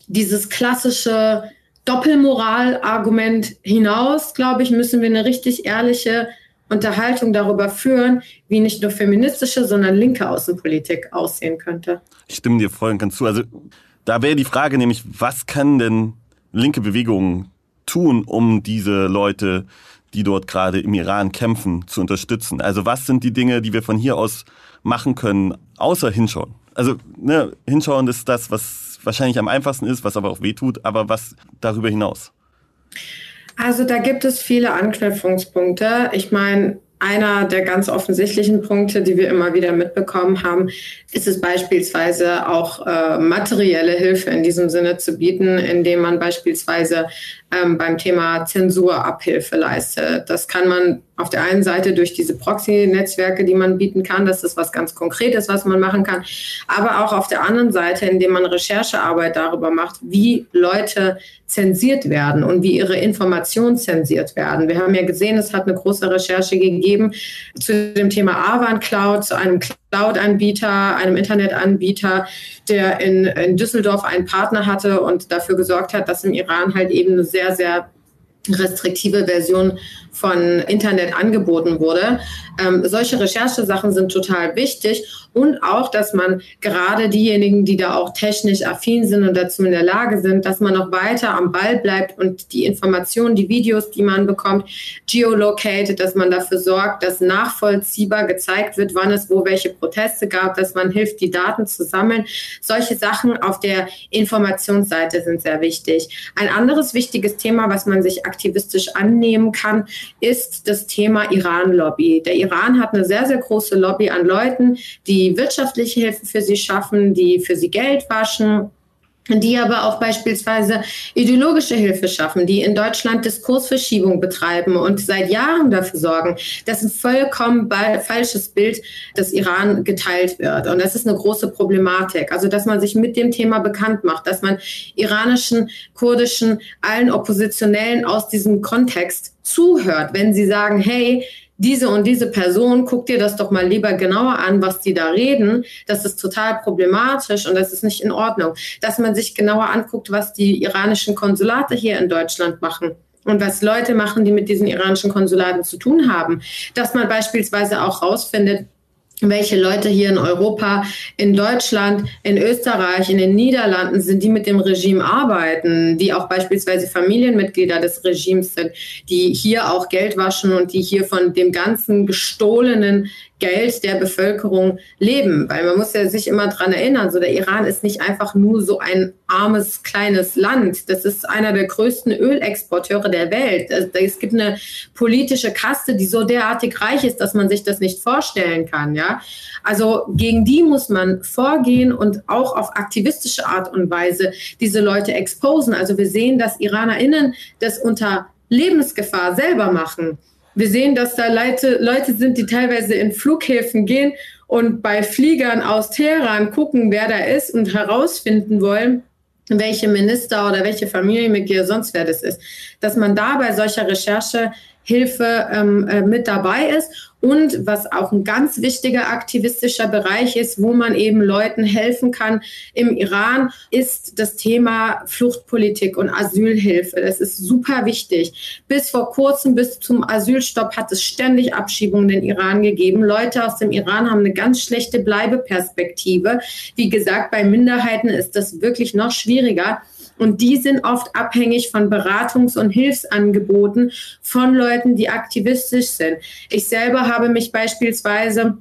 dieses klassische Doppelmoral-Argument hinaus, glaube ich, müssen wir eine richtig ehrliche Unterhaltung darüber führen, wie nicht nur feministische, sondern linke Außenpolitik aussehen könnte. Ich stimme dir voll und ganz zu. Also da wäre die Frage nämlich, was kann denn linke Bewegungen tun, um diese Leute, die dort gerade im Iran kämpfen, zu unterstützen? Also was sind die Dinge, die wir von hier aus machen können, außer hinschauen? Also ne, hinschauen ist das, was wahrscheinlich am einfachsten ist, was aber auch wehtut, aber was darüber hinaus? Also da gibt es viele Anknüpfungspunkte. Ich meine, einer der ganz offensichtlichen Punkte, die wir immer wieder mitbekommen haben, ist es beispielsweise auch äh, materielle Hilfe in diesem Sinne zu bieten, indem man beispielsweise ähm, beim Thema Zensur Abhilfe leistet. Das kann man auf der einen Seite durch diese Proxy-Netzwerke, die man bieten kann, das ist was ganz Konkretes, was man machen kann, aber auch auf der anderen Seite, indem man Recherchearbeit darüber macht, wie Leute zensiert werden und wie ihre Informationen zensiert werden. Wir haben ja gesehen, es hat eine große Recherche gegeben zu dem Thema Avan Cloud, zu einem Cloud-Anbieter, einem Internetanbieter, der in, in Düsseldorf einen Partner hatte und dafür gesorgt hat, dass im Iran halt eben eine sehr, sehr restriktive Version von Internet angeboten wurde. Ähm, solche Recherchesachen sind total wichtig und auch, dass man gerade diejenigen, die da auch technisch affin sind und dazu in der Lage sind, dass man noch weiter am Ball bleibt und die Informationen, die Videos, die man bekommt, geolocated, dass man dafür sorgt, dass nachvollziehbar gezeigt wird, wann es wo welche Proteste gab, dass man hilft, die Daten zu sammeln. Solche Sachen auf der Informationsseite sind sehr wichtig. Ein anderes wichtiges Thema, was man sich aktivistisch annehmen kann, ist das Thema Iran-Lobby. Der Iran hat eine sehr, sehr große Lobby an Leuten, die wirtschaftliche Hilfe für sie schaffen, die für sie Geld waschen die aber auch beispielsweise ideologische Hilfe schaffen, die in Deutschland Diskursverschiebung betreiben und seit Jahren dafür sorgen, dass ein vollkommen falsches Bild des Iran geteilt wird. Und das ist eine große Problematik. Also, dass man sich mit dem Thema bekannt macht, dass man iranischen, kurdischen, allen Oppositionellen aus diesem Kontext zuhört, wenn sie sagen, hey, diese und diese Person, guck dir das doch mal lieber genauer an, was die da reden. Das ist total problematisch und das ist nicht in Ordnung. Dass man sich genauer anguckt, was die iranischen Konsulate hier in Deutschland machen und was Leute machen, die mit diesen iranischen Konsulaten zu tun haben. Dass man beispielsweise auch rausfindet, welche Leute hier in Europa, in Deutschland, in Österreich, in den Niederlanden sind, die mit dem Regime arbeiten, die auch beispielsweise Familienmitglieder des Regimes sind, die hier auch Geld waschen und die hier von dem ganzen gestohlenen Geld der Bevölkerung leben. Weil man muss ja sich immer dran erinnern, so der Iran ist nicht einfach nur so ein armes, kleines Land. Das ist einer der größten Ölexporteure der Welt. Es gibt eine politische Kaste, die so derartig reich ist, dass man sich das nicht vorstellen kann. Ja? Also gegen die muss man vorgehen und auch auf aktivistische Art und Weise diese Leute exposen. Also wir sehen, dass IranerInnen das unter Lebensgefahr selber machen. Wir sehen, dass da Leute, Leute sind, die teilweise in Flughäfen gehen und bei Fliegern aus Teheran gucken, wer da ist und herausfinden wollen, welche Minister oder welche Familienmitglieder sonst wer das ist, dass man da bei solcher Recherchehilfe ähm, äh, mit dabei ist und was auch ein ganz wichtiger aktivistischer Bereich ist, wo man eben Leuten helfen kann im Iran, ist das Thema Fluchtpolitik und Asylhilfe. Das ist super wichtig. Bis vor kurzem, bis zum Asylstopp, hat es ständig Abschiebungen in den Iran gegeben. Leute aus dem Iran haben eine ganz schlechte Bleibeperspektive. Wie gesagt, bei Minderheiten ist das wirklich noch schwieriger. Und die sind oft abhängig von Beratungs- und Hilfsangeboten von Leuten, die aktivistisch sind. Ich selber habe mich beispielsweise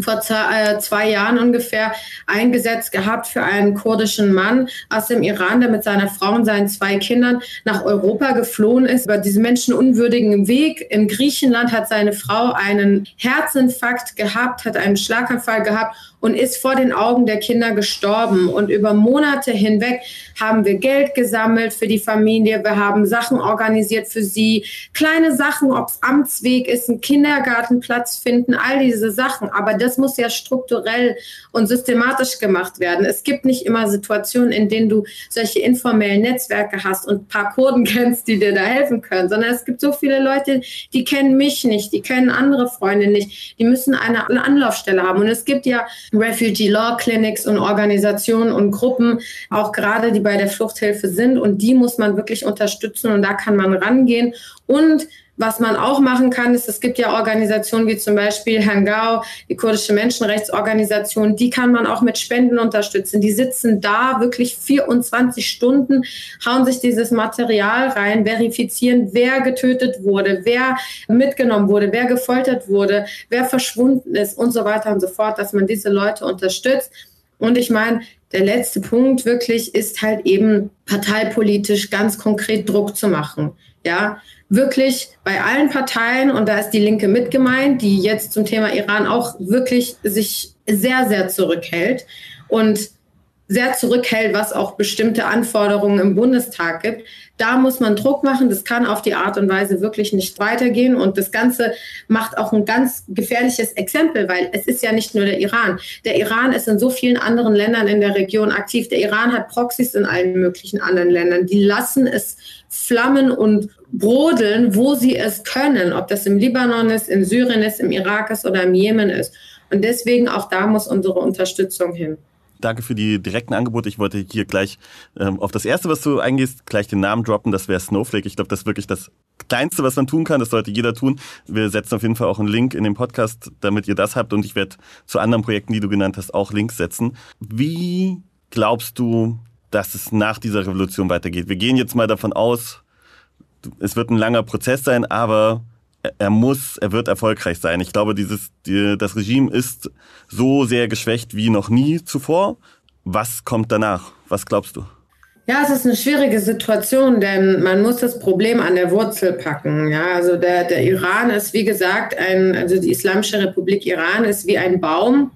vor äh, zwei Jahren ungefähr eingesetzt gehabt für einen kurdischen Mann aus dem Iran, der mit seiner Frau und seinen zwei Kindern nach Europa geflohen ist. Über diesen menschenunwürdigen Weg in Griechenland hat seine Frau einen Herzinfarkt gehabt, hat einen Schlaganfall gehabt und ist vor den Augen der Kinder gestorben. Und über Monate hinweg haben wir Geld gesammelt für die Familie. Wir haben Sachen organisiert für sie. Kleine Sachen, ob es Amtsweg ist, ein Kindergartenplatz finden, all diese Sachen. Aber das muss ja strukturell und systematisch gemacht werden. Es gibt nicht immer Situationen, in denen du solche informellen Netzwerke hast und ein paar Kurden kennst, die dir da helfen können, sondern es gibt so viele Leute, die kennen mich nicht, die kennen andere Freunde nicht, die müssen eine Anlaufstelle haben. Und es gibt ja Refugee Law Clinics und Organisationen und Gruppen, auch gerade die bei der Fluchthilfe sind. Und die muss man wirklich unterstützen und da kann man rangehen. Und was man auch machen kann, ist, es gibt ja Organisationen wie zum Beispiel Hangau, die kurdische Menschenrechtsorganisation, die kann man auch mit Spenden unterstützen. Die sitzen da wirklich 24 Stunden, hauen sich dieses Material rein, verifizieren, wer getötet wurde, wer mitgenommen wurde, wer gefoltert wurde, wer verschwunden ist und so weiter und so fort, dass man diese Leute unterstützt. Und ich meine, der letzte Punkt wirklich ist halt eben parteipolitisch ganz konkret Druck zu machen. Ja, wirklich bei allen Parteien, und da ist die Linke mit gemeint, die jetzt zum Thema Iran auch wirklich sich sehr, sehr zurückhält. Und sehr zurückhält, was auch bestimmte Anforderungen im Bundestag gibt. Da muss man Druck machen. Das kann auf die Art und Weise wirklich nicht weitergehen. Und das Ganze macht auch ein ganz gefährliches Exempel, weil es ist ja nicht nur der Iran. Der Iran ist in so vielen anderen Ländern in der Region aktiv. Der Iran hat Proxys in allen möglichen anderen Ländern. Die lassen es flammen und brodeln, wo sie es können, ob das im Libanon ist, in Syrien ist, im Irak ist oder im Jemen ist. Und deswegen auch da muss unsere Unterstützung hin. Danke für die direkten Angebote. Ich wollte hier gleich ähm, auf das erste, was du eingehst, gleich den Namen droppen. Das wäre Snowflake. Ich glaube, das ist wirklich das Kleinste, was man tun kann. Das sollte jeder tun. Wir setzen auf jeden Fall auch einen Link in den Podcast, damit ihr das habt. Und ich werde zu anderen Projekten, die du genannt hast, auch Links setzen. Wie glaubst du, dass es nach dieser Revolution weitergeht? Wir gehen jetzt mal davon aus, es wird ein langer Prozess sein, aber er muss, er wird erfolgreich sein. Ich glaube, dieses, die, das Regime ist so sehr geschwächt wie noch nie zuvor. Was kommt danach? Was glaubst du? Ja, es ist eine schwierige Situation, denn man muss das Problem an der Wurzel packen. Ja, also der, der Iran ist, wie gesagt, ein, also die Islamische Republik Iran ist wie ein Baum,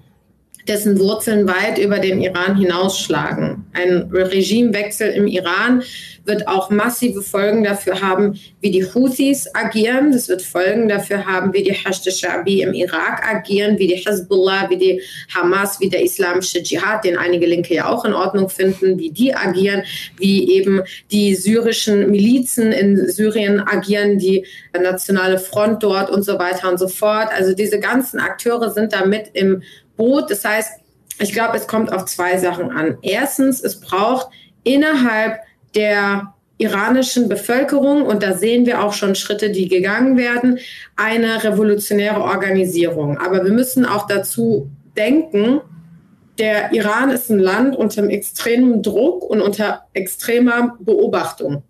dessen Wurzeln weit über den Iran hinausschlagen. Ein Regimewechsel im Iran wird auch massive Folgen dafür haben, wie die Houthis agieren. Das wird Folgen dafür haben, wie die Hashd Shabi im Irak agieren, wie die Hezbollah, wie die Hamas, wie der islamische Dschihad, den einige Linke ja auch in Ordnung finden, wie die agieren, wie eben die syrischen Milizen in Syrien agieren, die nationale Front dort und so weiter und so fort. Also diese ganzen Akteure sind damit im Boot. Das heißt, ich glaube, es kommt auf zwei Sachen an. Erstens, es braucht innerhalb der iranischen Bevölkerung, und da sehen wir auch schon Schritte, die gegangen werden, eine revolutionäre Organisierung. Aber wir müssen auch dazu denken, der Iran ist ein Land unter extremem Druck und unter extremer Beobachtung.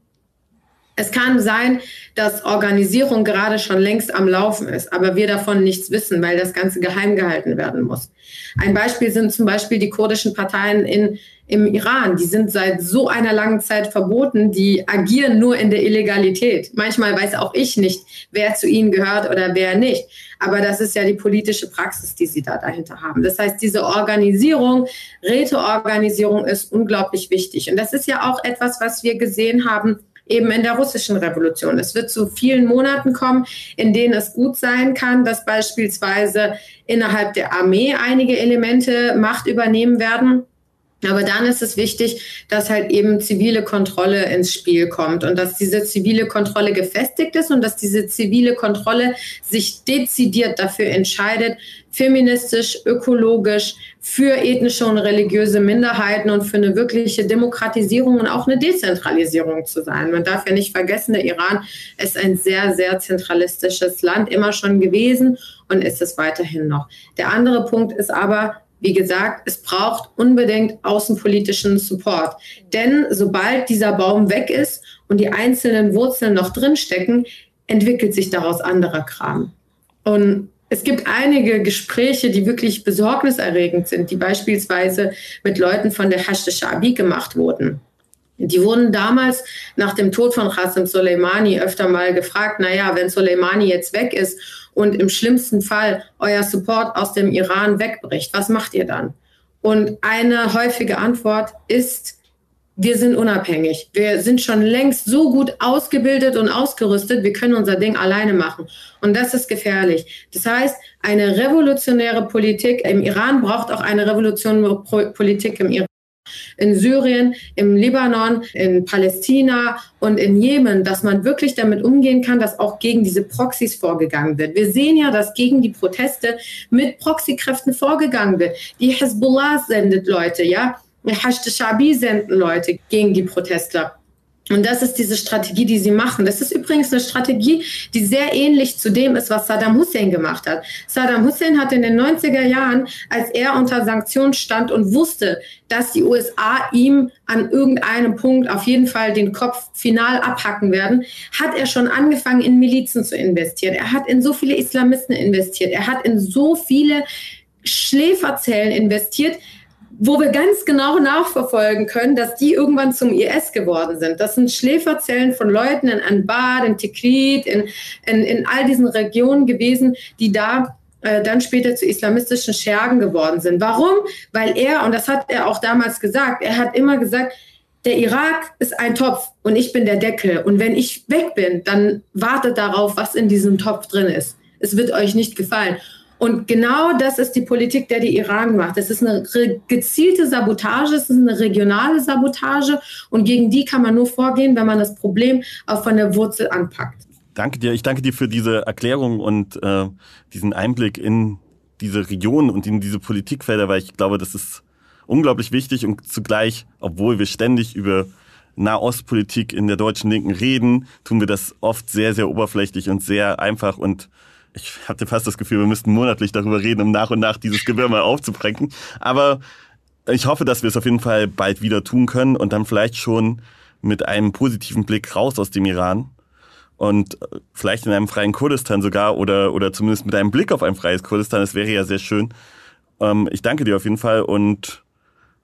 Es kann sein, dass Organisierung gerade schon längst am Laufen ist, aber wir davon nichts wissen, weil das Ganze geheim gehalten werden muss. Ein Beispiel sind zum Beispiel die kurdischen Parteien in, im Iran. Die sind seit so einer langen Zeit verboten, die agieren nur in der Illegalität. Manchmal weiß auch ich nicht, wer zu ihnen gehört oder wer nicht. Aber das ist ja die politische Praxis, die sie da dahinter haben. Das heißt, diese Organisierung, Räteorganisierung ist unglaublich wichtig. Und das ist ja auch etwas, was wir gesehen haben eben in der russischen Revolution. Es wird zu vielen Monaten kommen, in denen es gut sein kann, dass beispielsweise innerhalb der Armee einige Elemente Macht übernehmen werden. Aber dann ist es wichtig, dass halt eben zivile Kontrolle ins Spiel kommt und dass diese zivile Kontrolle gefestigt ist und dass diese zivile Kontrolle sich dezidiert dafür entscheidet, feministisch, ökologisch, für ethnische und religiöse Minderheiten und für eine wirkliche Demokratisierung und auch eine Dezentralisierung zu sein. Man darf ja nicht vergessen, der Iran ist ein sehr, sehr zentralistisches Land immer schon gewesen und ist es weiterhin noch. Der andere Punkt ist aber, wie gesagt, es braucht unbedingt außenpolitischen Support. Denn sobald dieser Baum weg ist und die einzelnen Wurzeln noch drinstecken, entwickelt sich daraus anderer Kram. Und es gibt einige Gespräche, die wirklich besorgniserregend sind, die beispielsweise mit Leuten von der Hashd Shabi gemacht wurden. Die wurden damals nach dem Tod von Qasem Soleimani öfter mal gefragt, naja, wenn Soleimani jetzt weg ist und im schlimmsten Fall euer Support aus dem Iran wegbricht, was macht ihr dann? Und eine häufige Antwort ist, wir sind unabhängig. Wir sind schon längst so gut ausgebildet und ausgerüstet, wir können unser Ding alleine machen. Und das ist gefährlich. Das heißt, eine revolutionäre Politik im Iran braucht auch eine revolutionäre Politik im Iran in Syrien, im Libanon, in Palästina und in Jemen, dass man wirklich damit umgehen kann, dass auch gegen diese Proxys vorgegangen wird. Wir sehen ja, dass gegen die Proteste mit Proxykräften vorgegangen wird. Die Hezbollah sendet Leute, ja. Hashd Shabi senden Leute gegen die Protestler. Und das ist diese Strategie, die sie machen. Das ist übrigens eine Strategie, die sehr ähnlich zu dem ist, was Saddam Hussein gemacht hat. Saddam Hussein hat in den 90er Jahren, als er unter Sanktionen stand und wusste, dass die USA ihm an irgendeinem Punkt auf jeden Fall den Kopf final abhacken werden, hat er schon angefangen, in Milizen zu investieren. Er hat in so viele Islamisten investiert. Er hat in so viele Schläferzellen investiert, wo wir ganz genau nachverfolgen können, dass die irgendwann zum IS geworden sind. Das sind Schläferzellen von Leuten in Anbar, in Tikrit, in, in, in all diesen Regionen gewesen, die da äh, dann später zu islamistischen Schergen geworden sind. Warum? Weil er, und das hat er auch damals gesagt, er hat immer gesagt, der Irak ist ein Topf und ich bin der Deckel. Und wenn ich weg bin, dann wartet darauf, was in diesem Topf drin ist. Es wird euch nicht gefallen. Und genau das ist die Politik, der die Iran macht. Es ist eine gezielte Sabotage, es ist eine regionale Sabotage und gegen die kann man nur vorgehen, wenn man das Problem auch von der Wurzel anpackt. Danke dir. Ich danke dir für diese Erklärung und äh, diesen Einblick in diese Region und in diese Politikfelder, weil ich glaube, das ist unglaublich wichtig und zugleich, obwohl wir ständig über Nahostpolitik in der deutschen Linken reden, tun wir das oft sehr, sehr oberflächlich und sehr einfach und ich hatte fast das Gefühl, wir müssten monatlich darüber reden, um nach und nach dieses Gewirr mal aufzubrechen. Aber ich hoffe, dass wir es auf jeden Fall bald wieder tun können und dann vielleicht schon mit einem positiven Blick raus aus dem Iran und vielleicht in einem freien Kurdistan sogar oder, oder zumindest mit einem Blick auf ein freies Kurdistan. Das wäre ja sehr schön. Ähm, ich danke dir auf jeden Fall und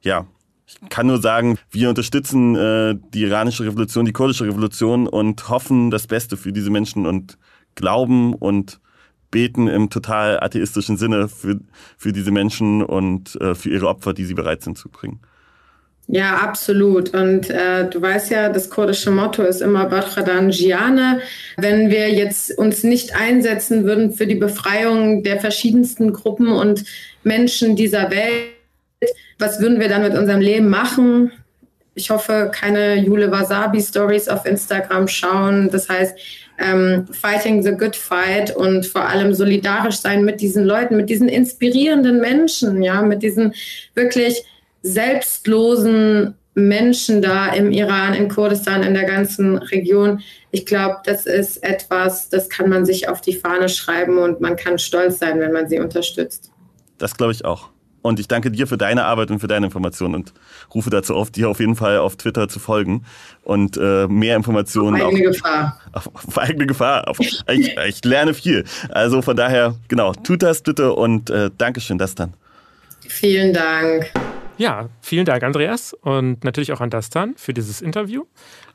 ja, ich kann nur sagen, wir unterstützen äh, die iranische Revolution, die kurdische Revolution und hoffen das Beste für diese Menschen und glauben und beten im total atheistischen Sinne für, für diese Menschen und äh, für ihre Opfer, die sie bereit sind zu bringen. Ja, absolut. Und äh, du weißt ja, das kurdische Motto ist immer Batradan Jiane. Wenn wir jetzt uns nicht einsetzen würden für die Befreiung der verschiedensten Gruppen und Menschen dieser Welt, was würden wir dann mit unserem Leben machen? Ich hoffe, keine Jule Wasabi Stories auf Instagram schauen. Das heißt, ähm, Fighting the Good Fight und vor allem solidarisch sein mit diesen Leuten, mit diesen inspirierenden Menschen, ja, mit diesen wirklich selbstlosen Menschen da im Iran, in Kurdistan, in der ganzen Region. Ich glaube, das ist etwas, das kann man sich auf die Fahne schreiben und man kann stolz sein, wenn man sie unterstützt. Das glaube ich auch. Und ich danke dir für deine Arbeit und für deine Informationen und rufe dazu auf, dir auf jeden Fall auf Twitter zu folgen und äh, mehr Informationen. Auf eigene auf, Gefahr. Auf, auf, eigene Gefahr. Auf, ich, ich, lerne viel. Also von daher, genau, tut das bitte und äh, Dankeschön, das dann. Vielen Dank. Ja, vielen Dank, Andreas. Und natürlich auch an Dastan für dieses Interview.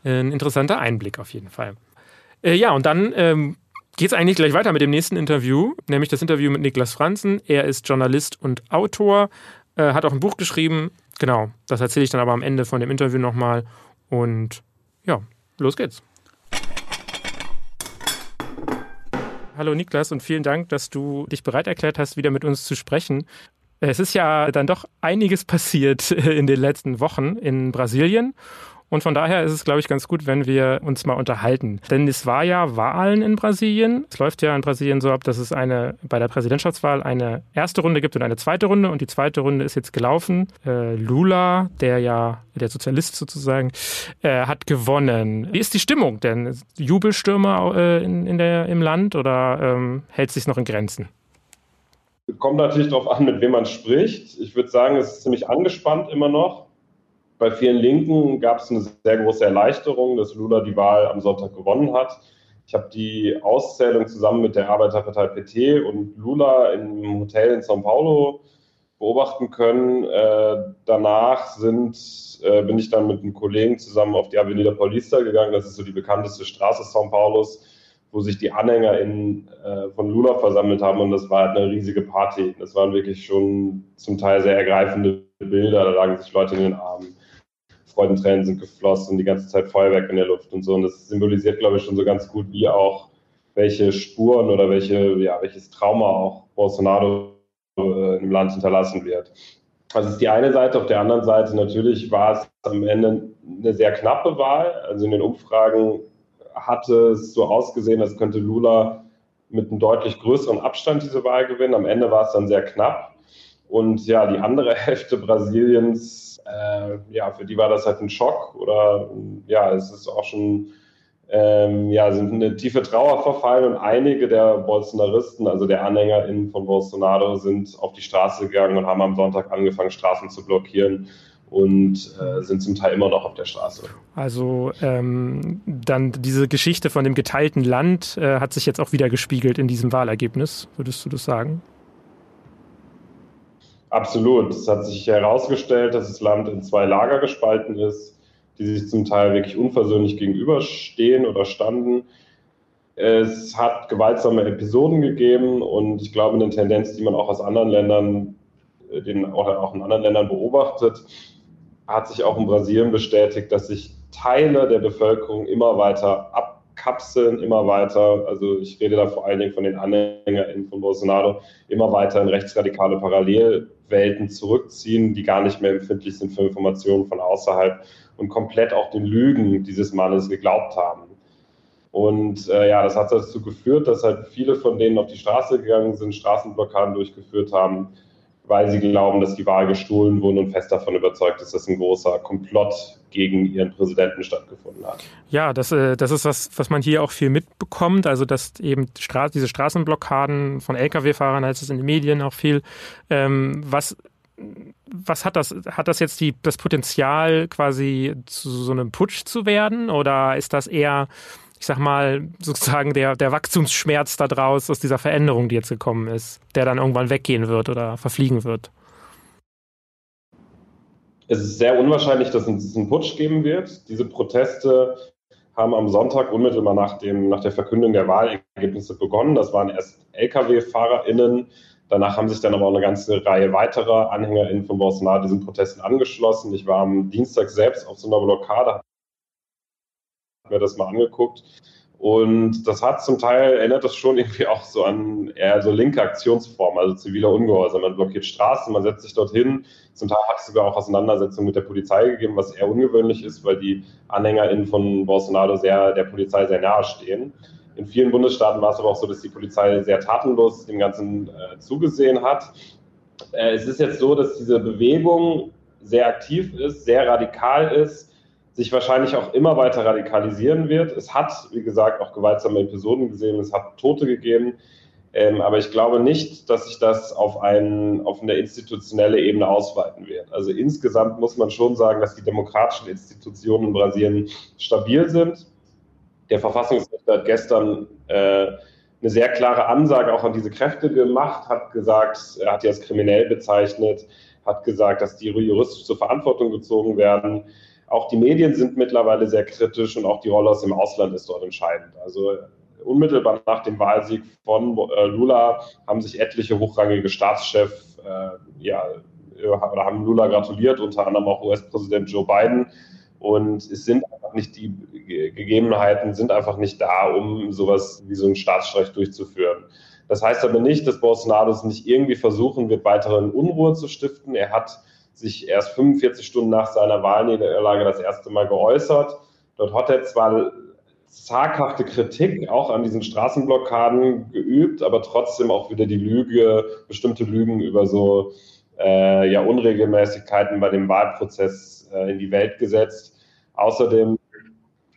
Ein interessanter Einblick auf jeden Fall. Äh, ja, und dann ähm, geht es eigentlich gleich weiter mit dem nächsten Interview, nämlich das Interview mit Niklas Franzen. Er ist Journalist und Autor, äh, hat auch ein Buch geschrieben. Genau, das erzähle ich dann aber am Ende von dem Interview nochmal. Und ja, Los geht's. Hallo Niklas und vielen Dank, dass du dich bereit erklärt hast, wieder mit uns zu sprechen. Es ist ja dann doch einiges passiert in den letzten Wochen in Brasilien. Und von daher ist es, glaube ich, ganz gut, wenn wir uns mal unterhalten. Denn es war ja Wahlen in Brasilien. Es läuft ja in Brasilien so ab, dass es eine bei der Präsidentschaftswahl eine erste Runde gibt und eine zweite Runde. Und die zweite Runde ist jetzt gelaufen. Äh, Lula, der ja der Sozialist sozusagen, äh, hat gewonnen. Wie ist die Stimmung denn? Jubelstürme äh, in, in der, im Land oder ähm, hält sich noch in Grenzen? Kommt natürlich darauf an, mit wem man spricht. Ich würde sagen, es ist ziemlich angespannt immer noch. Bei vielen Linken gab es eine sehr große Erleichterung, dass Lula die Wahl am Sonntag gewonnen hat. Ich habe die Auszählung zusammen mit der Arbeiterpartei PT und Lula im Hotel in São Paulo beobachten können. Äh, danach sind, äh, bin ich dann mit einem Kollegen zusammen auf die Avenida Paulista gegangen. Das ist so die bekannteste Straße São Paulos wo sich die Anhänger in, äh, von Lula versammelt haben und das war halt eine riesige Party. Das waren wirklich schon zum Teil sehr ergreifende Bilder, da lagen sich Leute in den Armen. Freudentränen sind geflossen, die ganze Zeit Feuerwerk in der Luft und so. Und das symbolisiert, glaube ich, schon so ganz gut, wie auch welche Spuren oder welche, ja, welches Trauma auch Bolsonaro äh, im Land hinterlassen wird. Das ist die eine Seite. Auf der anderen Seite natürlich war es am Ende eine sehr knappe Wahl. Also in den Umfragen hatte es so ausgesehen, als könnte Lula mit einem deutlich größeren Abstand diese Wahl gewinnen. Am Ende war es dann sehr knapp. Und ja, die andere Hälfte Brasiliens, äh, ja, für die war das halt ein Schock oder ja, es ist auch schon, ähm, ja, sind eine tiefe Trauer verfallen und einige der Bolsonaristen, also der AnhängerInnen von Bolsonaro, sind auf die Straße gegangen und haben am Sonntag angefangen, Straßen zu blockieren und äh, sind zum Teil immer noch auf der Straße. Also ähm, dann diese Geschichte von dem geteilten Land äh, hat sich jetzt auch wieder gespiegelt in diesem Wahlergebnis, würdest du das sagen? Absolut. Es hat sich herausgestellt, dass das Land in zwei Lager gespalten ist, die sich zum Teil wirklich unversöhnlich gegenüberstehen oder standen. Es hat gewaltsame Episoden gegeben und ich glaube, eine Tendenz, die man auch aus anderen Ländern, äh, den, auch in anderen Ländern beobachtet, hat sich auch in Brasilien bestätigt, dass sich Teile der Bevölkerung immer weiter abkapseln, immer weiter, also ich rede da vor allen Dingen von den AnhängerInnen von Bolsonaro, immer weiter in rechtsradikale Parallelwelten zurückziehen, die gar nicht mehr empfindlich sind für Informationen von außerhalb und komplett auch den Lügen dieses Mannes geglaubt haben. Und äh, ja, das hat dazu geführt, dass halt viele von denen auf die Straße gegangen sind, Straßenblockaden durchgeführt haben, weil sie glauben, dass die Wahl gestohlen wurde und fest davon überzeugt ist, dass ein großer Komplott gegen ihren Präsidenten stattgefunden hat. Ja, das, äh, das ist was, was man hier auch viel mitbekommt. Also, dass eben Stra diese Straßenblockaden von Lkw-Fahrern, heißt es in den Medien auch viel. Ähm, was was hat das? Hat das jetzt die, das Potenzial, quasi zu so einem Putsch zu werden? Oder ist das eher ich sag mal, sozusagen der, der Wachstumsschmerz daraus aus dieser Veränderung, die jetzt gekommen ist, der dann irgendwann weggehen wird oder verfliegen wird? Es ist sehr unwahrscheinlich, dass es einen Putsch geben wird. Diese Proteste haben am Sonntag unmittelbar nach, dem, nach der Verkündung der Wahlergebnisse begonnen. Das waren erst Lkw-FahrerInnen. Danach haben sich dann aber auch eine ganze Reihe weiterer AnhängerInnen von Bolsonaro diesen Protesten angeschlossen. Ich war am Dienstag selbst auf so einer Blockade, mir das mal angeguckt. Und das hat zum Teil, erinnert das schon irgendwie auch so an eher so linke Aktionsformen, also ziviler Ungehorsam. Man blockiert Straßen, man setzt sich dorthin. Zum Teil hat es sogar auch Auseinandersetzungen mit der Polizei gegeben, was eher ungewöhnlich ist, weil die AnhängerInnen von Bolsonaro sehr, der Polizei sehr nahe stehen. In vielen Bundesstaaten war es aber auch so, dass die Polizei sehr tatenlos dem Ganzen äh, zugesehen hat. Äh, es ist jetzt so, dass diese Bewegung sehr aktiv ist, sehr radikal ist sich wahrscheinlich auch immer weiter radikalisieren wird. Es hat, wie gesagt, auch gewaltsame Episoden gesehen, es hat Tote gegeben. Ähm, aber ich glaube nicht, dass sich das auf, ein, auf eine institutionelle Ebene ausweiten wird. Also insgesamt muss man schon sagen, dass die demokratischen Institutionen in Brasilien stabil sind. Der Verfassungsrichter hat gestern äh, eine sehr klare Ansage auch an diese Kräfte gemacht, hat gesagt, er hat die als kriminell bezeichnet, hat gesagt, dass die juristisch zur Verantwortung gezogen werden. Auch die Medien sind mittlerweile sehr kritisch und auch die Rolle aus dem Ausland ist dort entscheidend. Also unmittelbar nach dem Wahlsieg von äh, Lula haben sich etliche hochrangige Staatschefs äh, ja, oder haben Lula gratuliert, unter anderem auch US-Präsident Joe Biden. Und es sind einfach nicht die Gegebenheiten sind einfach nicht da, um sowas wie so einen Staatsstreich durchzuführen. Das heißt aber nicht, dass Bolsonaro es nicht irgendwie versuchen wird, weiteren Unruhe zu stiften. Er hat sich erst 45 Stunden nach seiner Wahlniederlage das erste Mal geäußert. Dort hat er zwar zaghafte Kritik auch an diesen Straßenblockaden geübt, aber trotzdem auch wieder die Lüge, bestimmte Lügen über so äh, ja, Unregelmäßigkeiten bei dem Wahlprozess äh, in die Welt gesetzt. Außerdem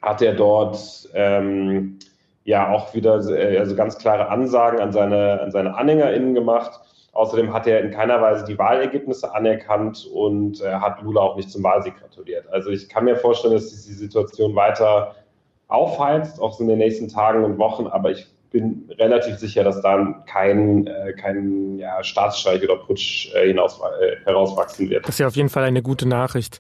hat er dort ähm, ja auch wieder äh, also ganz klare Ansagen an seine, an seine AnhängerInnen gemacht. Außerdem hat er in keiner Weise die Wahlergebnisse anerkannt und äh, hat Lula auch nicht zum Wahlsieg gratuliert. Also ich kann mir vorstellen, dass die Situation weiter aufheizt, auch so in den nächsten Tagen und Wochen, aber ich bin relativ sicher, dass da kein, äh, kein ja, Staatsstreich oder Putsch äh, hinaus, äh, herauswachsen wird. Das ist ja auf jeden Fall eine gute Nachricht.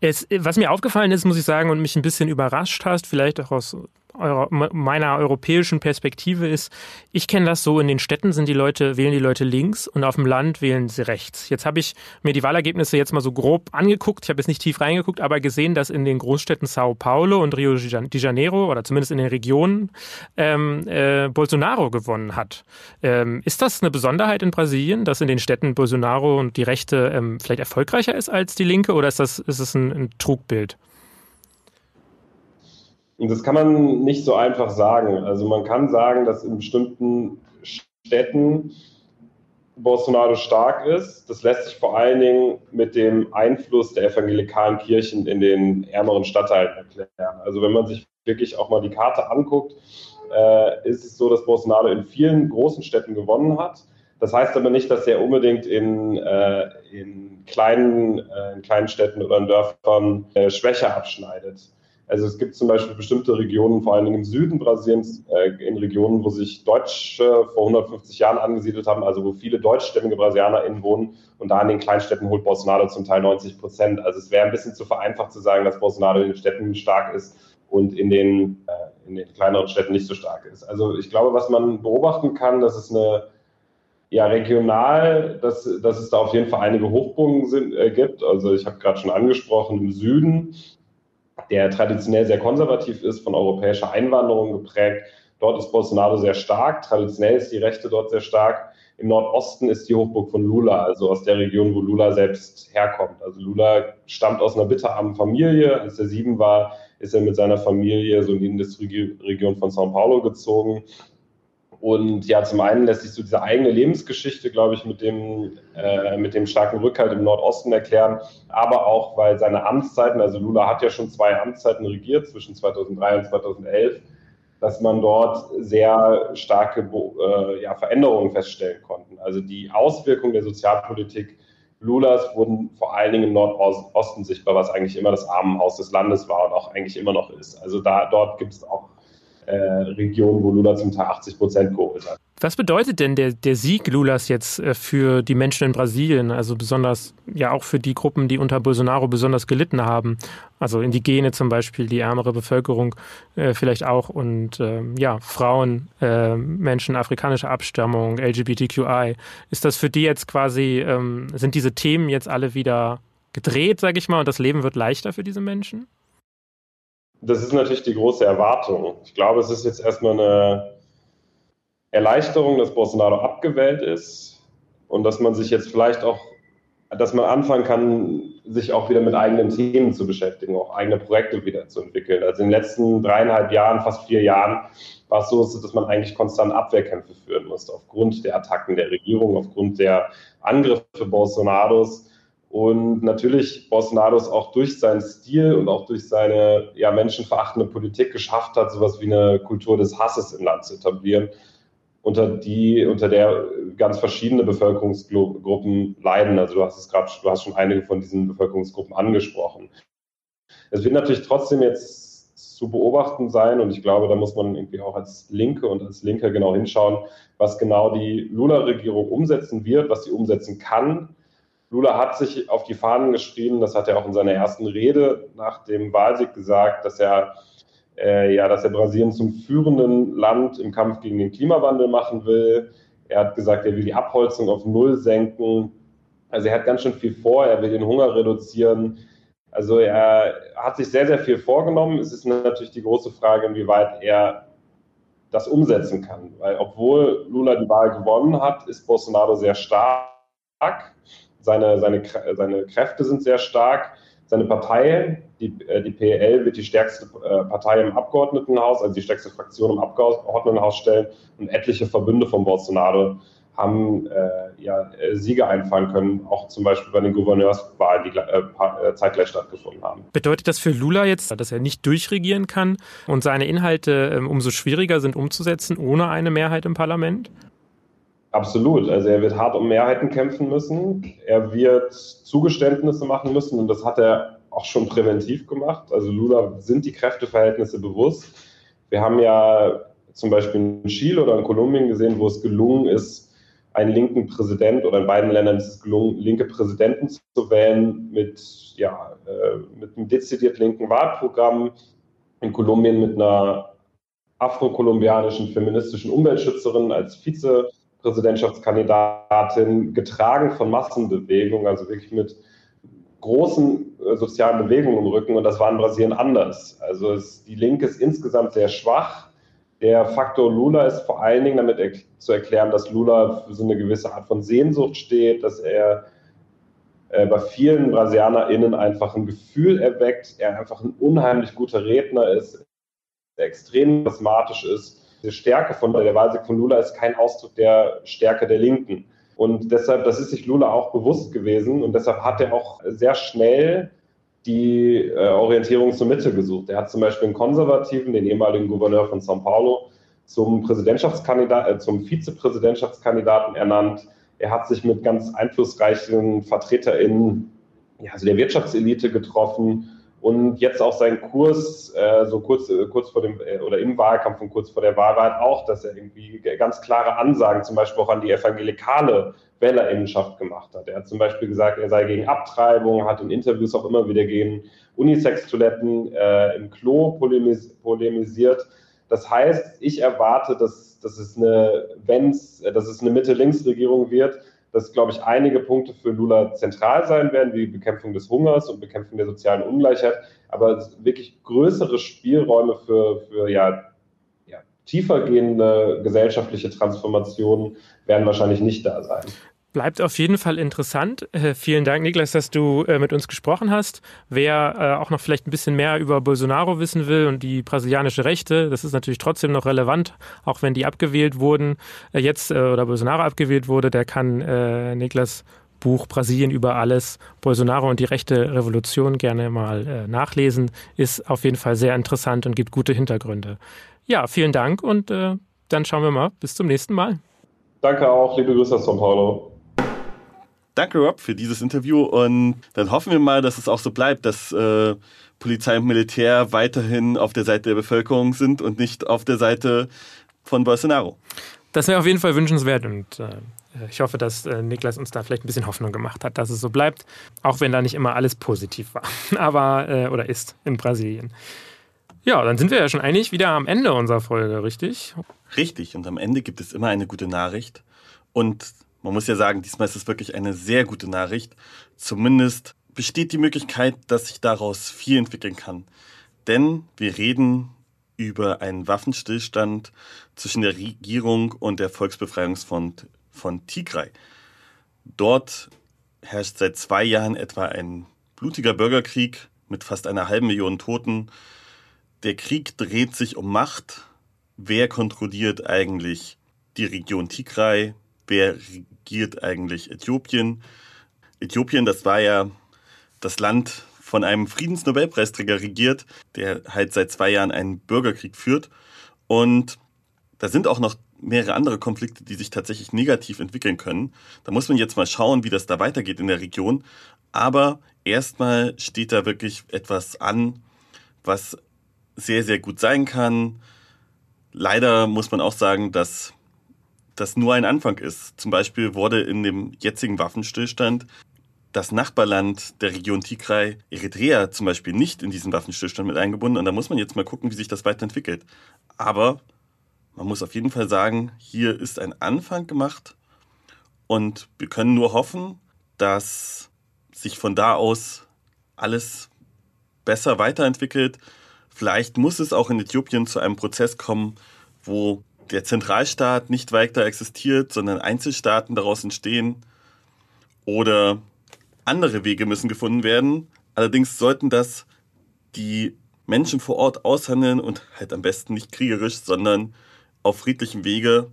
Es, was mir aufgefallen ist, muss ich sagen, und mich ein bisschen überrascht hast, vielleicht auch aus Euro, meiner europäischen Perspektive ist, ich kenne das so, in den Städten sind die Leute, wählen die Leute links und auf dem Land wählen sie rechts. Jetzt habe ich mir die Wahlergebnisse jetzt mal so grob angeguckt, ich habe jetzt nicht tief reingeguckt, aber gesehen, dass in den Großstädten Sao Paulo und Rio de Janeiro oder zumindest in den Regionen ähm, äh, Bolsonaro gewonnen hat. Ähm, ist das eine Besonderheit in Brasilien, dass in den Städten Bolsonaro und die Rechte ähm, vielleicht erfolgreicher ist als die Linke oder ist das, ist das ein, ein Trugbild? Und das kann man nicht so einfach sagen. Also man kann sagen, dass in bestimmten Städten Bolsonaro stark ist. Das lässt sich vor allen Dingen mit dem Einfluss der evangelikalen Kirchen in den ärmeren Stadtteilen erklären. Also wenn man sich wirklich auch mal die Karte anguckt, äh, ist es so, dass Bolsonaro in vielen großen Städten gewonnen hat. Das heißt aber nicht, dass er unbedingt in, äh, in, kleinen, äh, in kleinen Städten oder in Dörfern äh, schwächer abschneidet. Also es gibt zum Beispiel bestimmte Regionen, vor allen Dingen im Süden Brasiliens, äh, in Regionen, wo sich Deutsche vor 150 Jahren angesiedelt haben, also wo viele deutschstämmige BrasilianerInnen wohnen. Und da in den Kleinstädten holt Bolsonaro zum Teil 90 Prozent. Also es wäre ein bisschen zu vereinfacht zu sagen, dass Bolsonaro in den Städten stark ist und in den, äh, in den kleineren Städten nicht so stark ist. Also ich glaube, was man beobachten kann, dass es eine ja, regional, dass, dass es da auf jeden Fall einige Hochburgen sind, äh, gibt. Also ich habe gerade schon angesprochen, im Süden der traditionell sehr konservativ ist, von europäischer Einwanderung geprägt. Dort ist Bolsonaro sehr stark, traditionell ist die Rechte dort sehr stark. Im Nordosten ist die Hochburg von Lula, also aus der Region, wo Lula selbst herkommt. Also Lula stammt aus einer bitterarmen Familie. Als er sieben war, ist er mit seiner Familie so in die Industrieregion von São Paulo gezogen und ja, zum einen lässt sich so diese eigene Lebensgeschichte, glaube ich, mit dem, äh, mit dem starken Rückhalt im Nordosten erklären, aber auch, weil seine Amtszeiten, also Lula hat ja schon zwei Amtszeiten regiert zwischen 2003 und 2011, dass man dort sehr starke äh, ja, Veränderungen feststellen konnte. Also die Auswirkungen der Sozialpolitik Lulas wurden vor allen Dingen im Nordosten sichtbar, was eigentlich immer das Armenhaus des Landes war und auch eigentlich immer noch ist. Also da, dort gibt es auch äh, Regionen, wo Lula zum Teil 80 Prozent geholt hat. Was bedeutet denn der, der Sieg Lulas jetzt äh, für die Menschen in Brasilien, also besonders ja auch für die Gruppen, die unter Bolsonaro besonders gelitten haben, also Indigene zum Beispiel, die ärmere Bevölkerung äh, vielleicht auch und äh, ja Frauen, äh, Menschen afrikanischer Abstammung, LGBTQI, ist das für die jetzt quasi ähm, sind diese Themen jetzt alle wieder gedreht, sage ich mal, und das Leben wird leichter für diese Menschen? Das ist natürlich die große Erwartung. Ich glaube, es ist jetzt erstmal eine Erleichterung, dass Bolsonaro abgewählt ist und dass man sich jetzt vielleicht auch, dass man anfangen kann, sich auch wieder mit eigenen Themen zu beschäftigen, auch eigene Projekte wieder zu entwickeln. Also in den letzten dreieinhalb Jahren, fast vier Jahren, war es so, dass man eigentlich konstant Abwehrkämpfe führen musste, aufgrund der Attacken der Regierung, aufgrund der Angriffe Bolsonaros und natürlich Bolsonaro es auch durch seinen Stil und auch durch seine ja, menschenverachtende Politik geschafft hat, sowas wie eine Kultur des Hasses im Land zu etablieren, unter, die, unter der ganz verschiedene Bevölkerungsgruppen leiden. Also du hast es gerade, du hast schon einige von diesen Bevölkerungsgruppen angesprochen. Es wird natürlich trotzdem jetzt zu beobachten sein und ich glaube, da muss man irgendwie auch als Linke und als Linker genau hinschauen, was genau die Lula-Regierung umsetzen wird, was sie umsetzen kann Lula hat sich auf die Fahnen geschrieben, das hat er auch in seiner ersten Rede nach dem Wahlsieg gesagt, dass er, äh, ja, dass er Brasilien zum führenden Land im Kampf gegen den Klimawandel machen will. Er hat gesagt, er will die Abholzung auf Null senken. Also er hat ganz schön viel vor, er will den Hunger reduzieren. Also er hat sich sehr, sehr viel vorgenommen. Es ist natürlich die große Frage, inwieweit er das umsetzen kann. Weil obwohl Lula die Wahl gewonnen hat, ist Bolsonaro sehr stark. Seine, seine, seine Kräfte sind sehr stark. Seine Partei, die, äh, die PL, wird die stärkste äh, Partei im Abgeordnetenhaus, also die stärkste Fraktion im Abgeordnetenhaus stellen. Und etliche Verbünde von Bolsonaro haben äh, ja, äh, Siege einfahren können, auch zum Beispiel bei den Gouverneurswahlen, die äh, äh, zeitgleich stattgefunden haben. Bedeutet das für Lula jetzt, dass er nicht durchregieren kann und seine Inhalte ähm, umso schwieriger sind umzusetzen ohne eine Mehrheit im Parlament? Absolut. Also er wird hart um Mehrheiten kämpfen müssen. Er wird Zugeständnisse machen müssen und das hat er auch schon präventiv gemacht. Also Lula sind die Kräfteverhältnisse bewusst. Wir haben ja zum Beispiel in Chile oder in Kolumbien gesehen, wo es gelungen ist, einen linken Präsident oder in beiden Ländern ist es gelungen, linke Präsidenten zu wählen mit, ja, äh, mit einem dezidiert linken Wahlprogramm. In Kolumbien mit einer afro-kolumbianischen feministischen Umweltschützerin als Vizepräsidentschaftskandidatin, getragen von Massenbewegungen, also wirklich mit großen äh, sozialen Bewegungen im Rücken. Und das war in Brasilien anders. Also es, die Linke ist insgesamt sehr schwach der Faktor Lula ist vor allen Dingen damit er zu erklären, dass Lula für so eine gewisse Art von Sehnsucht steht, dass er äh, bei vielen BrasilianerInnen einfach ein Gefühl erweckt, er einfach ein unheimlich guter Redner ist, der extrem charismatisch ist. Die Stärke von der Wahlsieg von Lula ist kein Ausdruck der Stärke der Linken. Und deshalb, das ist sich Lula auch bewusst gewesen und deshalb hat er auch sehr schnell die äh, Orientierung zur Mitte gesucht. Er hat zum Beispiel einen Konservativen, den ehemaligen Gouverneur von São Paulo, zum Präsidentschaftskandidat, äh, zum Vizepräsidentschaftskandidaten ernannt. Er hat sich mit ganz einflussreichen VertreterInnen, ja, also der Wirtschaftselite getroffen und jetzt auch seinen Kurs, äh, so kurz, äh, kurz vor dem, äh, oder im Wahlkampf und kurz vor der Wahl war auch, dass er irgendwie ganz klare Ansagen, zum Beispiel auch an die evangelikale Wählerinnenschaft gemacht hat. Er hat zum Beispiel gesagt, er sei gegen Abtreibung, hat in Interviews auch immer wieder gegen Unisex-Toiletten äh, im Klo polemis polemisiert. Das heißt, ich erwarte, dass, dass es eine, wenn's, dass es eine Mitte-Links-Regierung wird, dass, glaube ich, einige Punkte für Lula zentral sein werden, wie Bekämpfung des Hungers und Bekämpfung der sozialen Ungleichheit, aber wirklich größere Spielräume für, für ja, tiefergehende gesellschaftliche Transformationen werden wahrscheinlich nicht da sein. Bleibt auf jeden Fall interessant. Äh, vielen Dank, Niklas, dass du äh, mit uns gesprochen hast. Wer äh, auch noch vielleicht ein bisschen mehr über Bolsonaro wissen will und die brasilianische Rechte, das ist natürlich trotzdem noch relevant, auch wenn die abgewählt wurden, jetzt oder Bolsonaro abgewählt wurde, der kann Niklas Buch Brasilien über alles, Bolsonaro und die rechte Revolution gerne mal nachlesen. Ist auf jeden Fall sehr interessant und gibt gute Hintergründe. Ja, vielen Dank und dann schauen wir mal. Bis zum nächsten Mal. Danke auch. Liebe Grüße aus São Paulo. Danke, Rob, für dieses Interview. Und dann hoffen wir mal, dass es auch so bleibt, dass äh, Polizei und Militär weiterhin auf der Seite der Bevölkerung sind und nicht auf der Seite von Bolsonaro. Das wäre auf jeden Fall wünschenswert und äh, ich hoffe, dass äh, Niklas uns da vielleicht ein bisschen Hoffnung gemacht hat, dass es so bleibt, auch wenn da nicht immer alles positiv war, aber äh, oder ist in Brasilien. Ja, dann sind wir ja schon eigentlich wieder am Ende unserer Folge, richtig? Richtig, und am Ende gibt es immer eine gute Nachricht. Und man muss ja sagen, diesmal ist es wirklich eine sehr gute Nachricht. Zumindest besteht die Möglichkeit, dass sich daraus viel entwickeln kann. Denn wir reden über einen Waffenstillstand zwischen der Regierung und der Volksbefreiungsfront von Tigray. Dort herrscht seit zwei Jahren etwa ein blutiger Bürgerkrieg mit fast einer halben Million Toten. Der Krieg dreht sich um Macht. Wer kontrolliert eigentlich die Region Tigray? Wer regiert eigentlich Äthiopien? Äthiopien, das war ja das Land von einem Friedensnobelpreisträger regiert, der halt seit zwei Jahren einen Bürgerkrieg führt. Und da sind auch noch mehrere andere Konflikte, die sich tatsächlich negativ entwickeln können. Da muss man jetzt mal schauen, wie das da weitergeht in der Region. Aber erstmal steht da wirklich etwas an, was sehr, sehr gut sein kann. Leider muss man auch sagen, dass das nur ein Anfang ist. Zum Beispiel wurde in dem jetzigen Waffenstillstand das Nachbarland der Region Tigray, Eritrea zum Beispiel, nicht in diesen Waffenstillstand mit eingebunden. Und da muss man jetzt mal gucken, wie sich das weiterentwickelt. Aber man muss auf jeden Fall sagen, hier ist ein Anfang gemacht. Und wir können nur hoffen, dass sich von da aus alles besser weiterentwickelt. Vielleicht muss es auch in Äthiopien zu einem Prozess kommen, wo der Zentralstaat nicht weiter existiert, sondern Einzelstaaten daraus entstehen. Oder andere Wege müssen gefunden werden. Allerdings sollten das die Menschen vor Ort aushandeln und halt am besten nicht kriegerisch, sondern auf friedlichem Wege.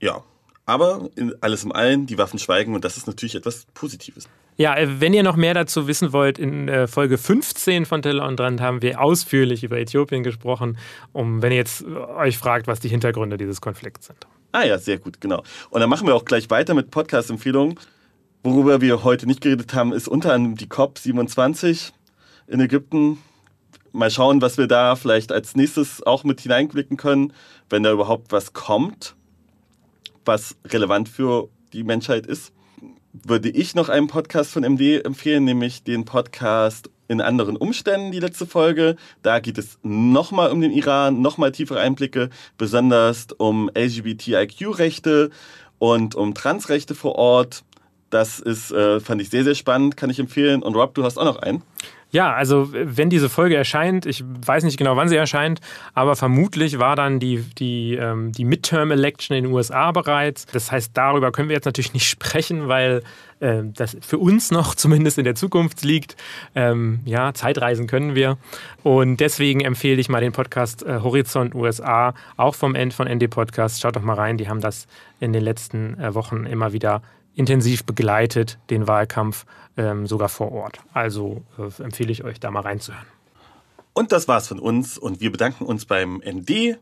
Ja, aber in alles im Allen, die Waffen schweigen und das ist natürlich etwas Positives. Ja, äh, wenn ihr noch mehr dazu wissen wollt, in äh, Folge 15 von Teller und Rand haben wir ausführlich über Äthiopien gesprochen, um wenn ihr jetzt äh, euch fragt, was die Hintergründe dieses Konflikts sind. Ah ja, sehr gut, genau. Und dann machen wir auch gleich weiter mit Podcast-Empfehlungen. Worüber wir heute nicht geredet haben, ist unter anderem die COP27 in Ägypten. Mal schauen, was wir da vielleicht als nächstes auch mit hineinblicken können, wenn da überhaupt was kommt, was relevant für die Menschheit ist würde ich noch einen Podcast von MD empfehlen, nämlich den Podcast in anderen Umständen, die letzte Folge. Da geht es nochmal um den Iran, nochmal tiefere Einblicke, besonders um LGBTIQ-Rechte und um Transrechte vor Ort. Das ist, äh, fand ich sehr, sehr spannend, kann ich empfehlen. Und Rob, du hast auch noch einen. Ja, also wenn diese Folge erscheint, ich weiß nicht genau, wann sie erscheint, aber vermutlich war dann die, die, ähm, die Midterm-Election in den USA bereits. Das heißt, darüber können wir jetzt natürlich nicht sprechen, weil äh, das für uns noch zumindest in der Zukunft liegt. Ähm, ja, Zeitreisen können wir. Und deswegen empfehle ich mal den Podcast äh, Horizont USA, auch vom End von ND Podcast. Schaut doch mal rein, die haben das in den letzten äh, Wochen immer wieder intensiv begleitet, den Wahlkampf ähm, sogar vor Ort. Also äh, empfehle ich euch da mal reinzuhören. Und das war's von uns und wir bedanken uns beim ND.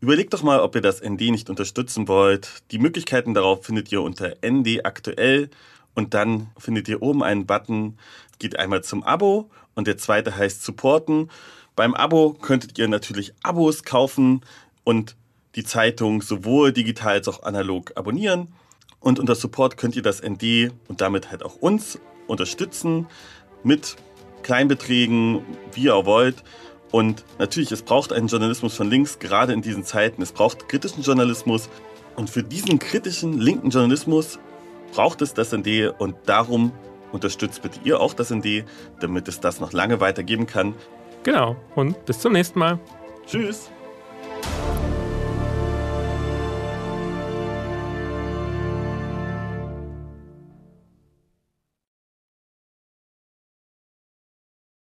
Überlegt doch mal, ob ihr das ND nicht unterstützen wollt. Die Möglichkeiten darauf findet ihr unter ND aktuell und dann findet ihr oben einen Button, geht einmal zum Abo und der zweite heißt Supporten. Beim Abo könntet ihr natürlich Abos kaufen und die Zeitung sowohl digital als auch analog abonnieren. Und unter Support könnt ihr das ND und damit halt auch uns unterstützen mit Kleinbeträgen, wie ihr wollt. Und natürlich, es braucht einen Journalismus von links, gerade in diesen Zeiten. Es braucht kritischen Journalismus. Und für diesen kritischen linken Journalismus braucht es das ND und darum unterstützt bitte ihr auch das ND, damit es das noch lange weitergeben kann. Genau. Und bis zum nächsten Mal. Tschüss.